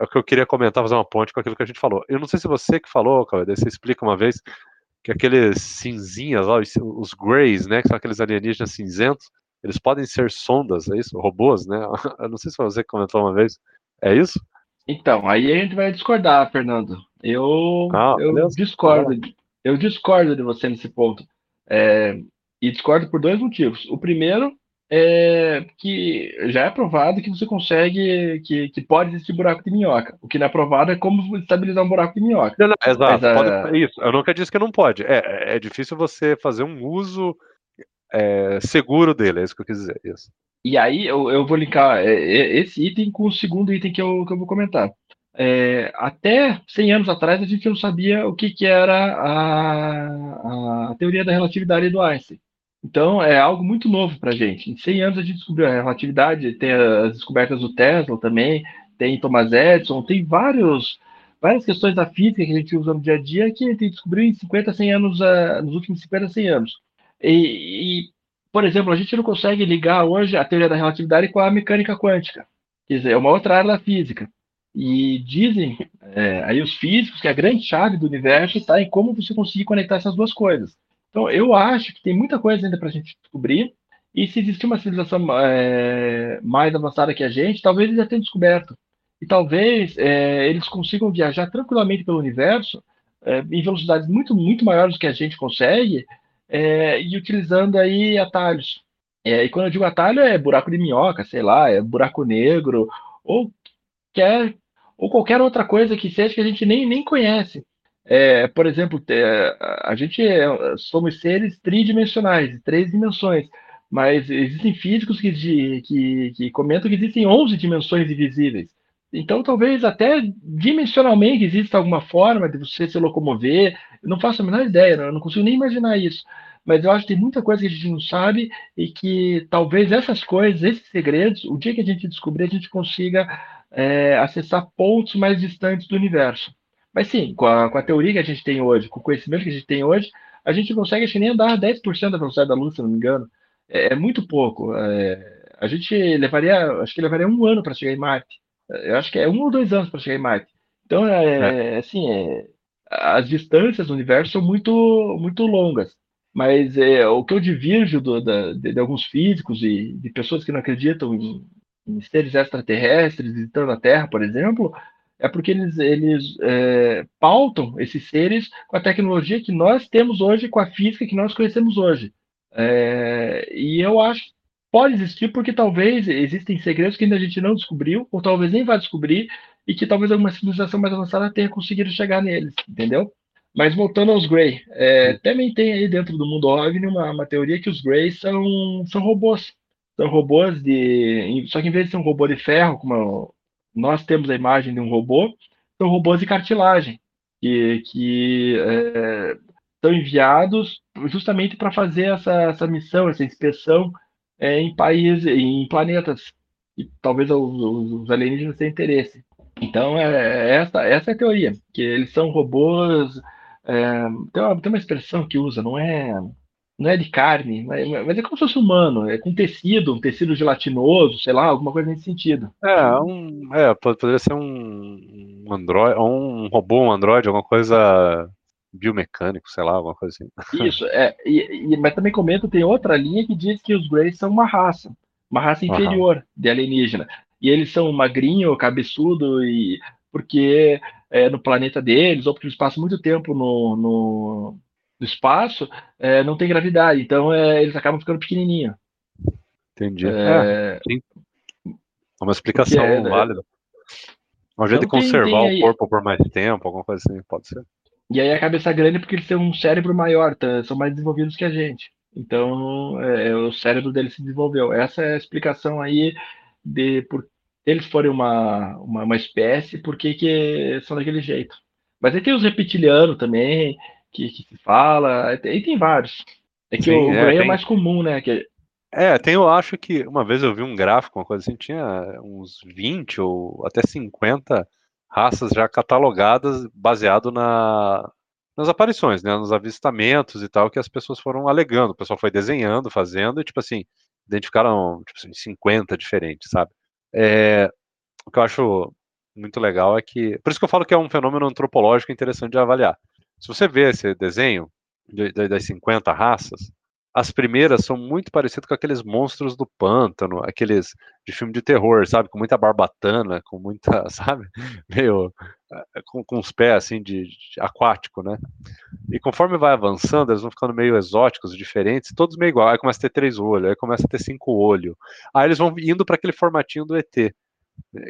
é o que eu queria comentar, fazer uma ponte com aquilo que a gente falou. Eu não sei se você que falou, Cauê, você explica uma vez que aqueles cinzinhas, ó, os greys, né, que são aqueles alienígenas cinzentos, eles podem ser sondas, é isso? Robôs, né? Eu não sei se você comentou uma vez. É isso? Então, aí a gente vai discordar, Fernando. Eu, ah, eu discordo. Eu discordo de você nesse ponto. É, e discordo por dois motivos. O primeiro é, que já é provado que você consegue, que, que pode existir buraco de minhoca. O que não é provado é como estabilizar um buraco de minhoca. Não, não, exato, Mas, pode, isso. Eu nunca disse que não pode. É, é difícil você fazer um uso é, seguro dele, é isso que eu quis dizer. Isso. E aí eu, eu vou linkar é, é, esse item com o segundo item que eu, que eu vou comentar. É, até 100 anos atrás a gente não sabia o que, que era a, a teoria da relatividade do Einstein. Então, é algo muito novo para a gente. Em 100 anos a gente descobriu a relatividade, tem as descobertas do Tesla também, tem Thomas Edison, tem vários, várias questões da física que a gente usa no dia a dia que a gente descobriu em 50, 100 anos, uh, nos últimos 50, 100 anos. E, e, por exemplo, a gente não consegue ligar hoje a teoria da relatividade com a mecânica quântica. Quer dizer, é uma outra área da física. E dizem é, aí os físicos que a grande chave do universo está em como você conseguir conectar essas duas coisas. Então, eu acho que tem muita coisa ainda para a gente descobrir. E se existir uma civilização é, mais avançada que a gente, talvez eles já tenham descoberto. E talvez é, eles consigam viajar tranquilamente pelo universo é, em velocidades muito, muito maiores do que a gente consegue é, e utilizando aí atalhos. É, e quando eu digo atalho, é buraco de minhoca, sei lá, é buraco negro, ou, quer, ou qualquer outra coisa que seja que a gente nem, nem conhece. É, por exemplo, a gente é, somos seres tridimensionais, três dimensões, mas existem físicos que, que, que comentam que existem 11 dimensões invisíveis. Então, talvez até dimensionalmente exista alguma forma de você se locomover. Eu não faço a menor ideia, eu não consigo nem imaginar isso. Mas eu acho que tem muita coisa que a gente não sabe e que talvez essas coisas, esses segredos, o dia que a gente descobrir, a gente consiga é, acessar pontos mais distantes do universo. Mas sim, com a, com a teoria que a gente tem hoje, com o conhecimento que a gente tem hoje, a gente consegue, acho nem andar 10% da velocidade da luz, se não me engano. É, é muito pouco. É, a gente levaria, acho que levaria um ano para chegar em Marte. Eu acho que é um ou dois anos para chegar em Marte. Então, é, é. assim, é, as distâncias do universo são muito, muito longas. Mas é, o que eu divirjo do, da, de, de, alguns físicos e de pessoas que não acreditam em, em, seres extraterrestres visitando a Terra, por exemplo, é porque eles, eles é, pautam esses seres com a tecnologia que nós temos hoje, com a física que nós conhecemos hoje. É, e eu acho pode existir porque talvez existem segredos que ainda a gente não descobriu, ou talvez nem vai descobrir, e que talvez alguma civilização mais avançada tenha conseguido chegar neles, entendeu? Mas voltando aos Grey, é, também tem aí dentro do mundo OVNI uma, uma teoria que os Grey são, são robôs. São robôs de. Só que em vez de ser um robô de ferro, como nós temos a imagem de um robô, são robôs de cartilagem, que, que é, são enviados justamente para fazer essa, essa missão, essa inspeção é, em países, em planetas e talvez os, os alienígenas tenham interesse. Então, é, é, essa, essa é a teoria, que eles são robôs. É, tem, uma, tem uma expressão que usa, não é não é de carne, mas, mas, é como se fosse humano, é com tecido, um tecido gelatinoso, sei lá, alguma coisa nesse sentido. É, um, é poderia ser um, um um robô, um android, alguma coisa biomecânico, sei lá, alguma coisa assim. Isso, é, e, e, mas também comento, tem outra linha que diz que os Greys são uma raça, uma raça inferior uhum. de alienígena. E eles são magrinho, cabeçudo, e porque é, no planeta deles, ou porque eles passam muito tempo no, no, no espaço, é, não tem gravidade, então é, eles acabam ficando pequenininhos. Entendi. É, é uma explicação é, né? válida. Um jeito então, de conservar tem, tem o corpo por mais tempo, alguma coisa assim, pode ser. E aí a cabeça grande é porque eles têm um cérebro maior, tá? são mais desenvolvidos que a gente. Então, é, é, o cérebro deles se desenvolveu. Essa é a explicação aí de por eles forem uma, uma, uma espécie, por que, que são daquele jeito. Mas aí tem os reptilianos também, que, que se fala, e tem vários. É que Sim, o, é, é, tem... é mais comum, né? Que... É, tem, eu acho que uma vez eu vi um gráfico, uma coisa assim, tinha uns 20 ou até 50 raças já catalogadas baseado na, nas aparições, né, nos avistamentos e tal que as pessoas foram alegando. O pessoal foi desenhando, fazendo e tipo assim identificaram tipo assim, 50 diferentes, sabe? É, o que eu acho muito legal é que, por isso que eu falo que é um fenômeno antropológico interessante de avaliar. Se você vê esse desenho de, de, das 50 raças, as primeiras são muito parecidas com aqueles monstros do pântano, aqueles de filme de terror, sabe? Com muita barbatana, com muita, sabe? Meio. Eh, com, com os pés assim de, de, aquático, né? E conforme vai avançando, eles vão ficando meio exóticos, diferentes, todos meio igual. Aí começa a ter três olhos, aí começa a ter cinco olhos. Aí eles vão indo para aquele formatinho do ET, eh,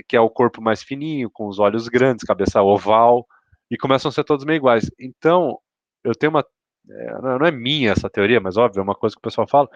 que é o corpo mais fininho, com os olhos grandes, cabeça oval, e começam a ser todos meio iguais. Então, eu tenho uma é, não é minha essa teoria, mas óbvio, é uma coisa que o pessoal fala,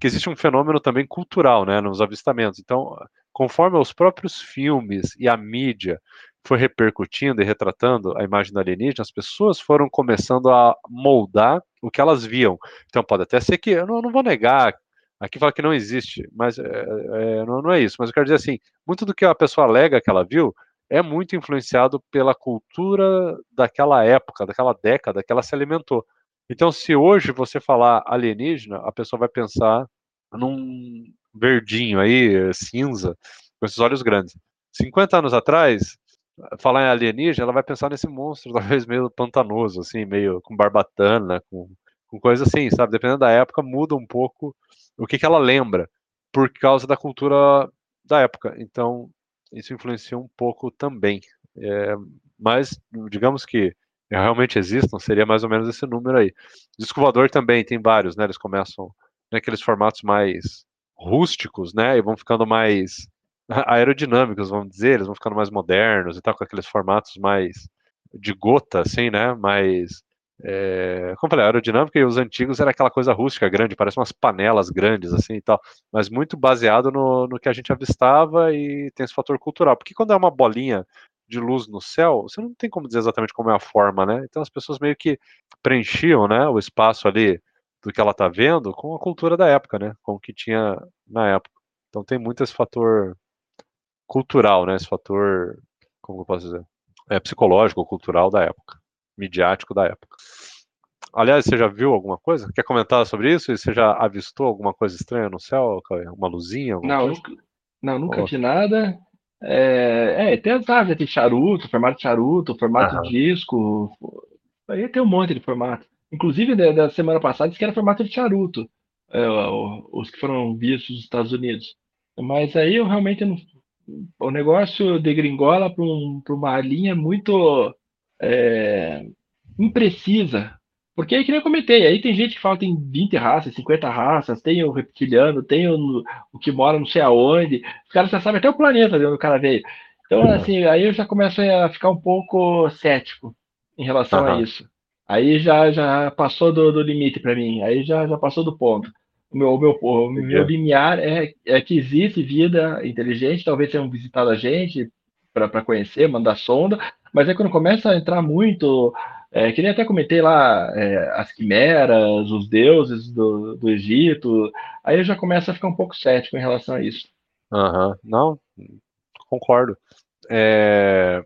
que existe um fenômeno também cultural, né, nos avistamentos. Então, conforme os próprios filmes e a mídia foi repercutindo e retratando a imagem do alienígena, as pessoas foram começando a moldar o que elas viam. Então, pode até ser que, eu não, não vou negar, aqui fala que não existe, mas é, é, não, não é isso. Mas eu quero dizer assim, muito do que a pessoa alega que ela viu é muito influenciado pela cultura daquela época, daquela década que ela se alimentou. Então, se hoje você falar alienígena, a pessoa vai pensar num verdinho aí, cinza, com esses olhos grandes. 50 anos atrás, falar em alienígena, ela vai pensar nesse monstro, talvez meio pantanoso, assim, meio com barbatana, com, com coisa assim, sabe? Dependendo da época, muda um pouco o que, que ela lembra, por causa da cultura da época. Então, isso influencia um pouco também. É, mas, digamos que realmente existam, seria mais ou menos esse número aí. Disco voador também tem vários, né? Eles começam naqueles formatos mais rústicos, né? E vão ficando mais aerodinâmicos, vamos dizer, eles vão ficando mais modernos e tal, com aqueles formatos mais de gota, assim, né? Mais. É, como eu falei, aerodinâmica e os antigos era aquela coisa rústica grande, parece umas panelas grandes, assim e tal, mas muito baseado no, no que a gente avistava e tem esse fator cultural. Porque quando é uma bolinha de luz no céu, você não tem como dizer exatamente como é a forma, né? Então as pessoas meio que preenchiam, né, o espaço ali do que ela está vendo com a cultura da época, né? Com o que tinha na época. Então tem muito esse fator cultural, né? Esse fator, como eu posso dizer, é psicológico, cultural da época, midiático da época. Aliás, você já viu alguma coisa? Quer comentar sobre isso? E você já avistou alguma coisa estranha no céu? Uma luzinha? Não, nunca, não, nunca vi nada. É, é, tem as tem charuto, formato de charuto, formato de disco. Aí tem um monte de formato. Inclusive, da, da semana passada, disse que era formato de charuto, é, os que foram vistos nos Estados Unidos. Mas aí eu realmente não. O negócio degringola para um, uma linha muito é, imprecisa. Porque aí que nem eu comentei, aí tem gente que fala que tem 20 raças, 50 raças, tem o reptiliano, tem o, o que mora não sei aonde. Os caras já sabem até o planeta de onde o cara veio. Então, assim, aí eu já começo a ficar um pouco cético em relação uhum. a isso. Aí já, já passou do, do limite para mim, aí já, já passou do ponto. O meu, o meu, o meu limiar é, é que existe vida inteligente, talvez tenham visitado a gente para conhecer, mandar sonda, mas aí quando começa a entrar muito, é, que nem até comentei lá, é, as quimeras, os deuses do, do Egito, aí eu já começo a ficar um pouco cético em relação a isso. Uhum. Não, concordo. É...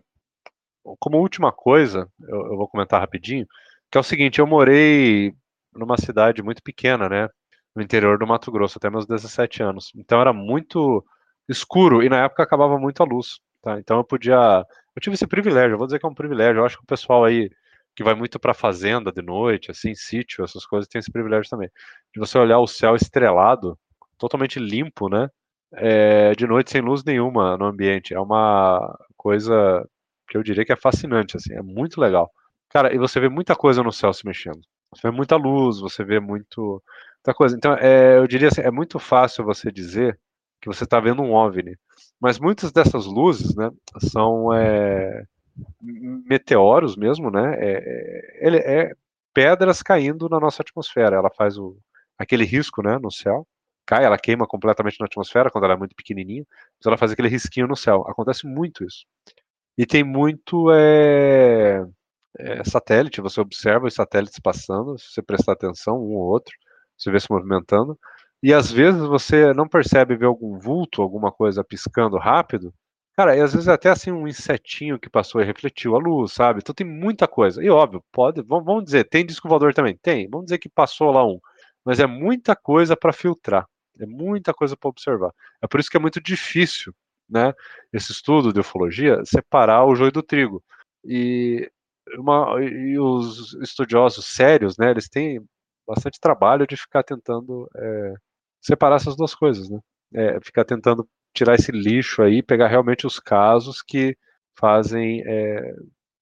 Como última coisa, eu, eu vou comentar rapidinho, que é o seguinte, eu morei numa cidade muito pequena, né? No interior do Mato Grosso, até meus 17 anos. Então era muito escuro e na época acabava muito a luz, tá? Então eu podia. Eu tive esse privilégio, eu vou dizer que é um privilégio. Eu acho que o pessoal aí que vai muito para fazenda de noite, assim, sítio, essas coisas, tem esse privilégio também. De você olhar o céu estrelado, totalmente limpo, né? É, de noite sem luz nenhuma no ambiente. É uma coisa que eu diria que é fascinante, assim, é muito legal. Cara, e você vê muita coisa no céu se mexendo. Você vê muita luz, você vê muito, muita coisa. Então, é, eu diria assim, é muito fácil você dizer que você está vendo um OVNI. Mas muitas dessas luzes, né, são é, meteoros mesmo, né? É, ele é pedras caindo na nossa atmosfera. Ela faz o, aquele risco, né, no céu. Cai, ela queima completamente na atmosfera quando ela é muito pequenininha, mas ela faz aquele risquinho no céu. Acontece muito isso. E tem muito é, é, satélite, você observa os satélites passando, se você prestar atenção, um ou outro, você vê se movimentando, e às vezes você não percebe ver algum vulto, alguma coisa piscando rápido, cara, e às vezes até assim um insetinho que passou e refletiu a luz, sabe? Então tem muita coisa. E óbvio, pode, vamos dizer, tem disco voador também? Tem. Vamos dizer que passou lá um. Mas é muita coisa para filtrar. É muita coisa para observar. É por isso que é muito difícil, né, esse estudo de ufologia, separar o joio do trigo. E uma, e os estudiosos sérios, né, eles têm bastante trabalho de ficar tentando é, separar essas duas coisas, né? É, ficar tentando tirar esse lixo aí, pegar realmente os casos que fazem, é,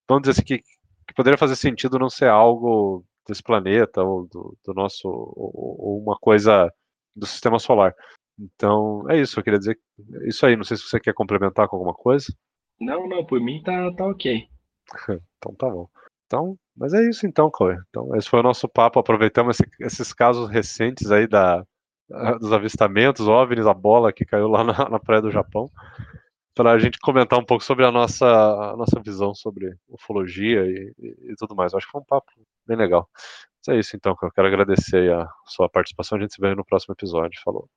vamos dizer assim, que, que poderia fazer sentido não ser algo desse planeta ou do, do nosso, ou, ou, uma coisa do sistema solar. Então, é isso, eu queria dizer isso aí, não sei se você quer complementar com alguma coisa. Não, não, por mim tá, tá ok. então tá bom. Então, mas é isso então, Chloe. Então, esse foi o nosso papo. Aproveitamos esse, esses casos recentes aí da, dos avistamentos, OVNIs, a bola que caiu lá na, na praia do Japão, para a gente comentar um pouco sobre a nossa, a nossa visão sobre ufologia e, e, e tudo mais. Eu acho que foi um papo bem legal. É isso então, eu quero agradecer a sua participação. A gente se vê no próximo episódio. Falou.